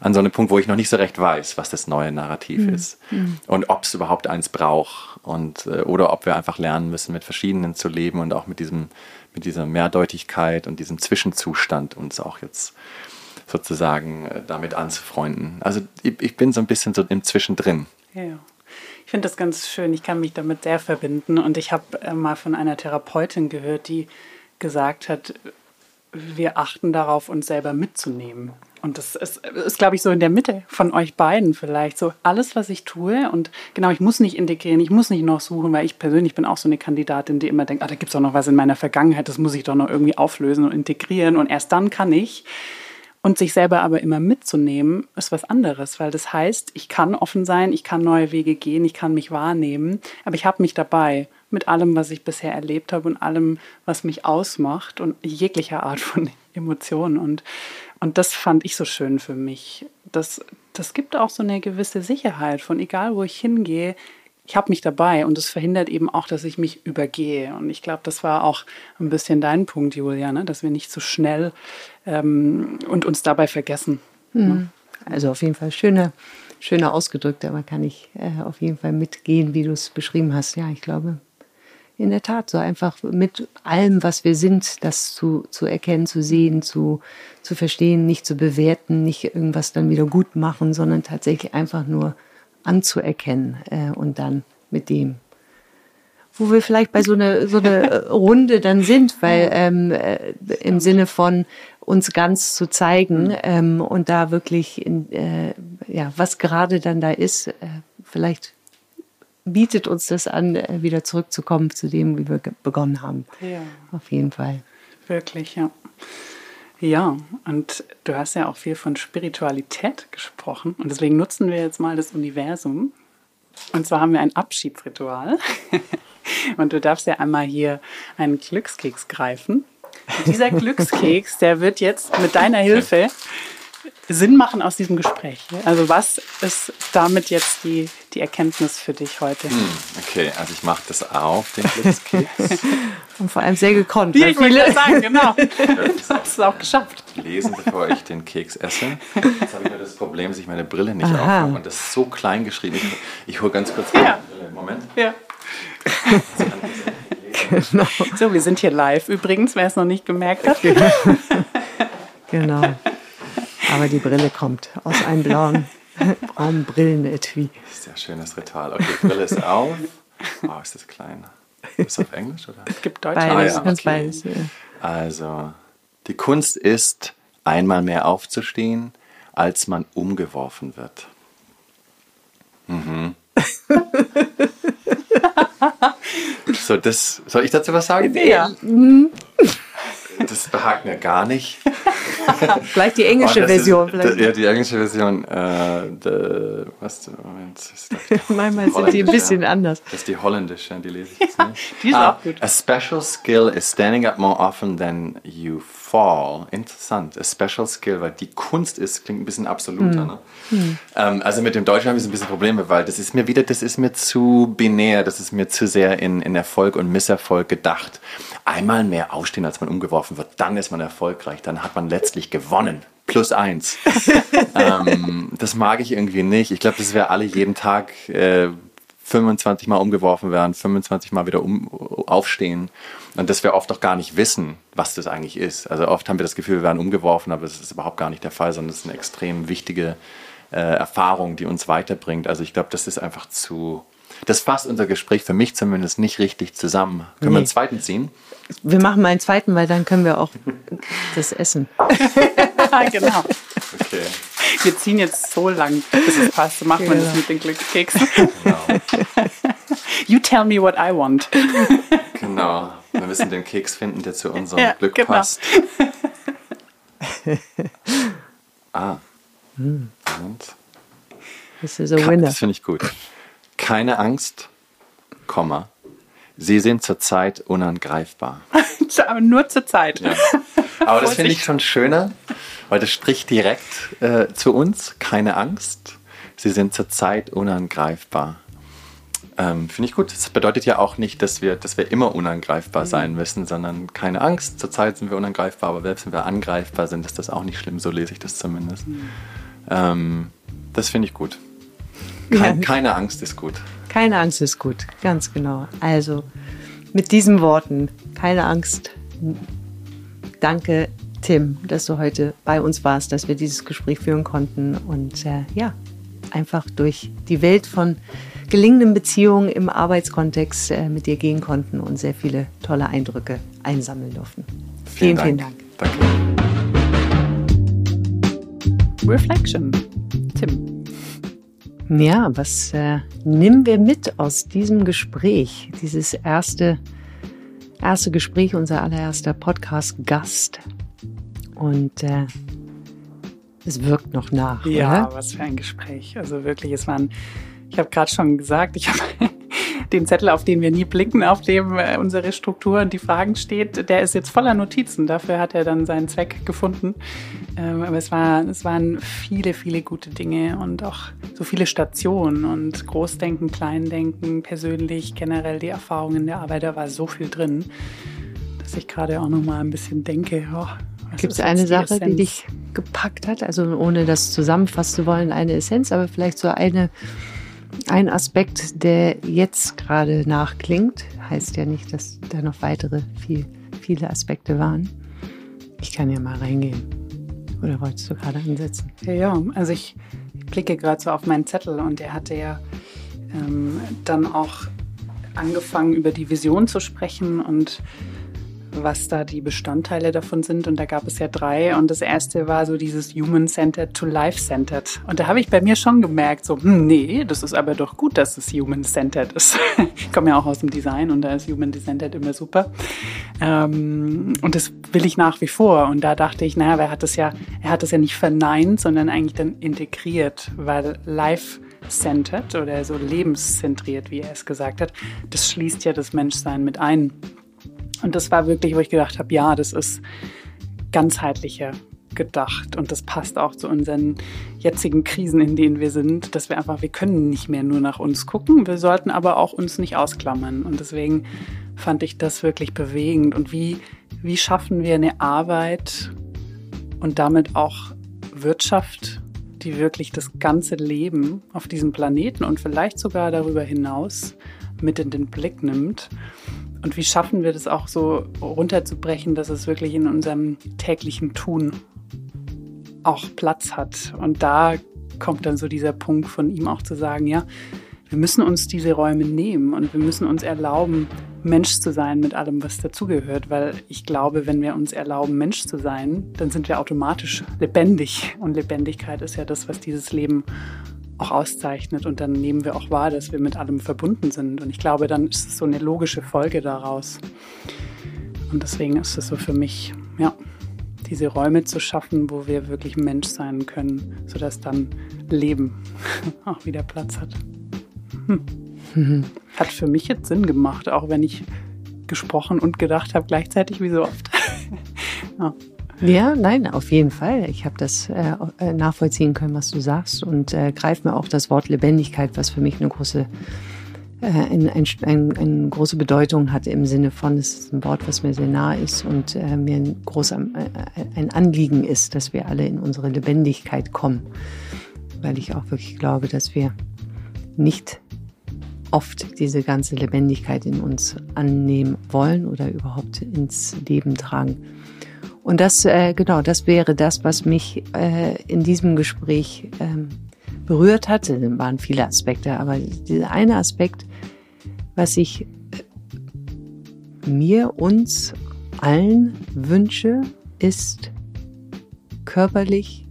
an so einem Punkt, wo ich noch nicht so recht weiß, was das neue Narrativ mhm. ist mhm. und ob es überhaupt eins braucht und äh, oder ob wir einfach lernen müssen, mit verschiedenen zu leben und auch mit diesem mit dieser Mehrdeutigkeit und diesem Zwischenzustand uns auch jetzt sozusagen äh, damit anzufreunden. Also ich, ich, bin so ein bisschen so im Zwischendrin. Ja. Ich finde das ganz schön. Ich kann mich damit sehr verbinden. Und ich habe äh, mal von einer Therapeutin gehört, die gesagt hat, wir achten darauf, uns selber mitzunehmen. Und das ist, ist, glaube ich, so in der Mitte von euch beiden vielleicht. So alles, was ich tue. Und genau, ich muss nicht integrieren, ich muss nicht noch suchen, weil ich persönlich bin auch so eine Kandidatin, die immer denkt, ah, da gibt es doch noch was in meiner Vergangenheit, das muss ich doch noch irgendwie auflösen und integrieren. Und erst dann kann ich. Und sich selber aber immer mitzunehmen, ist was anderes, weil das heißt, ich kann offen sein, ich kann neue Wege gehen, ich kann mich wahrnehmen, aber ich habe mich dabei mit allem, was ich bisher erlebt habe und allem, was mich ausmacht und jeglicher Art von Emotionen. Und, und das fand ich so schön für mich. Das, das gibt auch so eine gewisse Sicherheit von egal, wo ich hingehe, ich habe mich dabei und es verhindert eben auch, dass ich mich übergehe. Und ich glaube, das war auch ein bisschen dein Punkt, Julia, ne? dass wir nicht zu so schnell ähm, und uns dabei vergessen. Mhm. Ne? Also auf jeden Fall schöner, schöner ausgedrückt, aber kann ich äh, auf jeden Fall mitgehen, wie du es beschrieben hast. Ja, ich glaube, in der Tat so einfach mit allem, was wir sind, das zu, zu erkennen, zu sehen, zu, zu verstehen, nicht zu bewerten, nicht irgendwas dann wieder gut machen, sondern tatsächlich einfach nur anzuerkennen äh, und dann mit dem wo wir vielleicht bei so einer so eine Runde dann sind, weil ähm, äh, im Sinne von uns ganz zu zeigen mhm. ähm, und da wirklich in, äh, ja was gerade dann da ist, äh, vielleicht bietet uns das an, äh, wieder zurückzukommen zu dem, wie wir begonnen haben. Ja. Auf jeden Fall. Wirklich, ja. Ja, und du hast ja auch viel von Spiritualität gesprochen und deswegen nutzen wir jetzt mal das Universum. Und zwar haben wir ein Abschiedsritual. und du darfst ja einmal hier einen Glückskeks greifen. Und dieser Glückskeks, der wird jetzt mit deiner Hilfe Sinn machen aus diesem Gespräch? Also was ist damit jetzt die, die Erkenntnis für dich heute? Hm, okay, also ich mache das auf, den Glückskeks. Und vor allem sehr gekonnt. Ja, ich wollte gerade sagen, genau. Du hast es auch geschafft. Lesen, bevor ich den Keks esse. Jetzt habe ich nur das Problem, dass ich meine Brille nicht aufhabe und das ist so klein geschrieben. Ich, ich hole ganz kurz Ja. die Brille. Moment. Ja. Genau. So, wir sind hier live übrigens, wer es noch nicht gemerkt hat. genau. Aber die Brille kommt aus einem blauen, braunen Brillenetui. Sehr schönes Ritual. Okay, Brille ist auf. Oh, ist das klein. Ist das auf Englisch oder? Es gibt Deutsch. Beides, Ah, ja, ganz okay. beides. Ja. Also, die Kunst ist, einmal mehr aufzustehen, als man umgeworfen wird. Mhm. so, das, soll ich dazu was sagen? Ja. Das behagt mir gar nicht. Vielleicht die englische Oh, Version. Ist, ja, die englische Version. Äh, the, was, Moment, Manchmal sind die ein bisschen anders. Das ist die holländische, die lese ich jetzt nicht. die ist ah, auch gut. A special skill is standing up more often than you fall. Interessant. A special skill, weil die Kunst ist, klingt ein bisschen absoluter. Ne? Ähm, also mit dem Deutschen habe ich so ein bisschen Probleme, weil das ist mir wieder, das ist mir zu binär, das ist mir zu sehr in, in Erfolg und Misserfolg gedacht. Einmal mehr aufstehen, als man umgeworfen wird, dann ist man erfolgreich, dann hat man letztlich gewonnen. Plus eins. ähm, das mag ich irgendwie nicht. Ich glaube, dass wir alle jeden Tag äh, 25 Mal umgeworfen werden, 25 Mal wieder um, aufstehen und dass wir oft auch gar nicht wissen, was das eigentlich ist. Also oft haben wir das Gefühl, wir werden umgeworfen, aber das ist überhaupt gar nicht der Fall, sondern es ist eine extrem wichtige äh, Erfahrung, die uns weiterbringt. Also ich glaube, das ist einfach zu... Das fasst unser Gespräch für mich zumindest nicht richtig zusammen. Können wir einen Nee. zweiten ziehen? Wir machen mal einen zweiten, weil dann können wir auch das essen. genau. Okay. Wir ziehen jetzt so lang, bis es passt. So macht man das Genau. mit den Glückskeksen. Genau. You tell me what I want. genau. Wir müssen den Keks finden, der zu unserem Ja, Glück genau. passt. ah. Moment. Das ist a Ke- winner. Das finde ich gut. Keine Angst, Komma. Sie sind zurzeit unangreifbar. Aber nur zur Zeit. Ja. Aber das finde ich schon schöner, weil das spricht direkt äh, zu uns. Keine Angst, Sie sind zurzeit unangreifbar. Ähm, finde ich gut. Das bedeutet ja auch nicht, dass wir, dass wir immer unangreifbar sein müssen, sondern keine Angst. Zurzeit sind wir unangreifbar, aber selbst wenn wir angreifbar sind, ist das auch nicht schlimm. So lese ich das zumindest. Ähm, das finde ich gut. Kein, Ja. Keine Angst ist gut. Keine Angst ist gut, ganz genau. Also mit diesen Worten, keine Angst. Danke, Tim, dass du heute bei uns warst, dass wir dieses Gespräch führen konnten und äh, ja, einfach durch die Welt von gelingenden Beziehungen im Arbeitskontext äh, mit dir gehen konnten und sehr viele tolle Eindrücke einsammeln durften. Vielen, vielen Dank. Danke. Reflection. Ja, was äh, nehmen wir mit aus diesem Gespräch? Dieses erste, erste Gespräch, unser allererster Podcast-Gast. Und äh, es wirkt noch nach, Ja, oder? was für ein Gespräch. Also wirklich, es waren, ich habe gerade schon gesagt, ich habe den Zettel, auf den wir nie blicken, auf dem äh, unsere Struktur und die Fragen steht, der ist jetzt voller Notizen. Dafür hat er dann seinen Zweck gefunden. Ähm, aber es, war, es waren viele, viele gute Dinge und auch so viele Stationen und Großdenken, Kleindenken, persönlich, generell die Erfahrungen der Arbeit, da war so viel drin, dass ich gerade auch noch mal ein bisschen denke, oh, Gibt es eine Sache, die Essenz? dich gepackt hat? Also ohne das zusammenfassen zu wollen, eine Essenz, aber vielleicht so eine, ein Aspekt, der jetzt gerade nachklingt. Heißt ja nicht, dass da noch weitere viel, viele Aspekte waren. Ich kann ja mal reingehen. Oder wolltest du gerade ansetzen? Ja, ja, also ich blicke gerade so auf meinen Zettel und er hatte ja ähm, dann auch angefangen, über die Vision zu sprechen und was da die Bestandteile davon sind. Und da gab es ja drei. Und das erste war so dieses Human-Centered to Life-Centered. Und da habe ich bei mir schon gemerkt, so, hm, nee, das ist aber doch gut, dass es Human-Centered ist. ich komme ja auch aus dem Design und da ist Human-Centered immer super. Ähm, und das will ich nach wie vor. Und da dachte ich, naja, er hat das ja, er hat das ja nicht verneint, sondern eigentlich dann integriert, weil Life centered oder so lebenszentriert, wie er es gesagt hat, das schließt ja das Menschsein mit ein. Und das war wirklich, wo ich gedacht habe, ja, das ist ganzheitlicher gedacht. Und das passt auch zu unseren jetzigen Krisen, in denen wir sind, dass wir einfach, wir können nicht mehr nur nach uns gucken, wir sollten aber auch uns nicht ausklammern. Und deswegen fand ich das wirklich bewegend. Und wie, wie schaffen wir eine Arbeit und damit auch Wirtschaft, die wirklich das ganze Leben auf diesem Planeten und vielleicht sogar darüber hinaus mit in den Blick nimmt. Und wie schaffen wir das auch so runterzubrechen, dass es wirklich in unserem täglichen Tun auch Platz hat? Und da kommt dann so dieser Punkt von ihm auch zu sagen, ja, wir müssen uns diese Räume nehmen und wir müssen uns erlauben, Mensch zu sein mit allem, was dazugehört, weil ich glaube, wenn wir uns erlauben, Mensch zu sein, dann sind wir automatisch lebendig. Und Lebendigkeit ist ja das, was dieses Leben auch auszeichnet. Und dann nehmen wir auch wahr, dass wir mit allem verbunden sind. Und ich glaube, dann ist es so eine logische Folge daraus. Und deswegen ist es so für mich, ja, diese Räume zu schaffen, wo wir wirklich Mensch sein können, sodass dann Leben auch wieder Platz hat. Hm. Hat für mich jetzt Sinn gemacht, auch wenn ich gesprochen und gedacht habe gleichzeitig, wie so oft. ja. Ja, nein, auf jeden Fall. Ich habe das äh, äh, nachvollziehen können, was du sagst und äh, greife mir auch das Wort Lebendigkeit, was für mich eine große, äh, ein, ein, ein, eine große Bedeutung hat im Sinne von, es ist ein Wort, was mir sehr nah ist und äh, mir ein großer, äh, ein Anliegen ist, dass wir alle in unsere Lebendigkeit kommen, weil ich auch wirklich glaube, dass wir nicht oft diese ganze Lebendigkeit in uns annehmen wollen oder überhaupt ins Leben tragen. Und das, äh, genau, das wäre das, was mich äh, in diesem Gespräch ähm, berührt hatte. Es waren viele Aspekte, aber dieser eine Aspekt, was ich äh, mir, uns, allen wünsche, ist körperlich,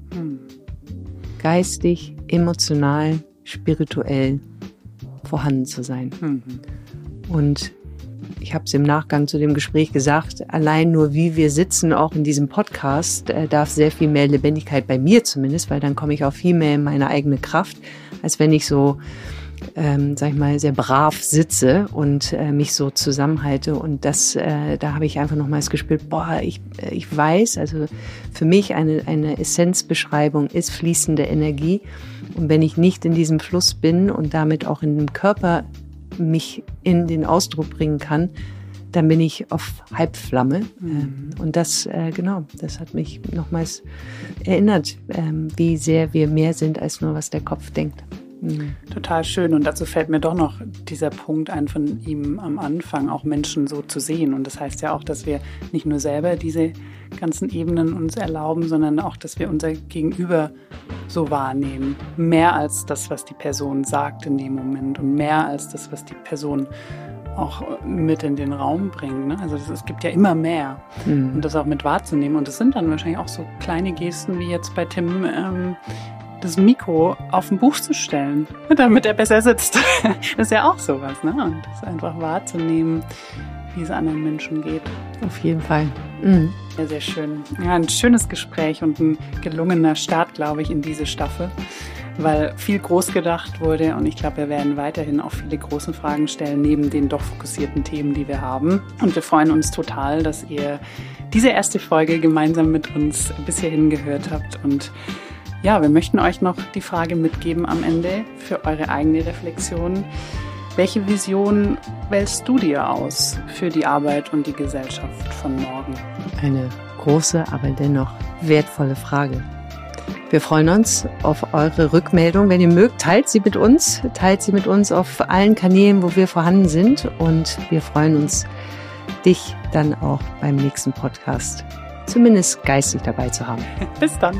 geistig, emotional, spirituell vorhanden zu sein. Mhm. Und ich habe es im Nachgang zu dem Gespräch gesagt, allein nur wie wir sitzen, auch in diesem Podcast, äh, darf sehr viel mehr Lebendigkeit bei mir zumindest, weil dann komme ich auch viel mehr in meine eigene Kraft, als wenn ich so, ähm, sag ich mal, sehr brav sitze und äh, mich so zusammenhalte. Und das, äh, da habe ich einfach nochmals gespürt, boah, ich, äh, ich weiß, also für mich eine, eine Essenzbeschreibung ist fließende Energie. Und wenn ich nicht in diesem Fluss bin und damit auch in dem Körper mich in den Ausdruck bringen kann, dann bin ich auf Halbflamme. Mhm. Ähm, und das, äh, genau, das hat mich nochmals erinnert, ähm, wie sehr wir mehr sind als nur, was der Kopf denkt. Mhm. Total schön. Und dazu fällt mir doch noch dieser Punkt ein von ihm am Anfang, auch Menschen so zu sehen. Und das heißt ja auch, dass wir nicht nur selber diese ganzen Ebenen uns erlauben, sondern auch, dass wir unser Gegenüber so wahrnehmen. Mehr als das, was die Person sagt in dem Moment und mehr als das, was die Person auch mit in den Raum bringt. Ne? Also es gibt ja immer mehr mhm. und das auch mit wahrzunehmen. Und das sind dann wahrscheinlich auch so kleine Gesten wie jetzt bei Tim, ähm, das Mikro auf ein Buch zu stellen, damit er besser sitzt. Das ist ja auch sowas, ne? Und das einfach wahrzunehmen, wie es anderen Menschen geht. Auf jeden Fall. Mhm. Ja, sehr schön. Ja, ein schönes Gespräch und ein gelungener Start, glaube ich, in diese Staffel, weil viel groß gedacht wurde und ich glaube, wir werden weiterhin auch viele große Fragen stellen, neben den doch fokussierten Themen, die wir haben. Und wir freuen uns total, dass ihr diese erste Folge gemeinsam mit uns bis hierhin gehört habt und ja, wir möchten euch noch die Frage mitgeben am Ende für eure eigene Reflexion. Welche Vision wählst du dir aus für die Arbeit und die Gesellschaft von morgen? Eine große, aber dennoch wertvolle Frage. Wir freuen uns auf eure Rückmeldung. Wenn ihr mögt, teilt sie mit uns. Teilt sie mit uns auf allen Kanälen, wo wir vorhanden sind. Und wir freuen uns, dich dann auch beim nächsten Podcast zumindest geistig dabei zu haben. Bis dann.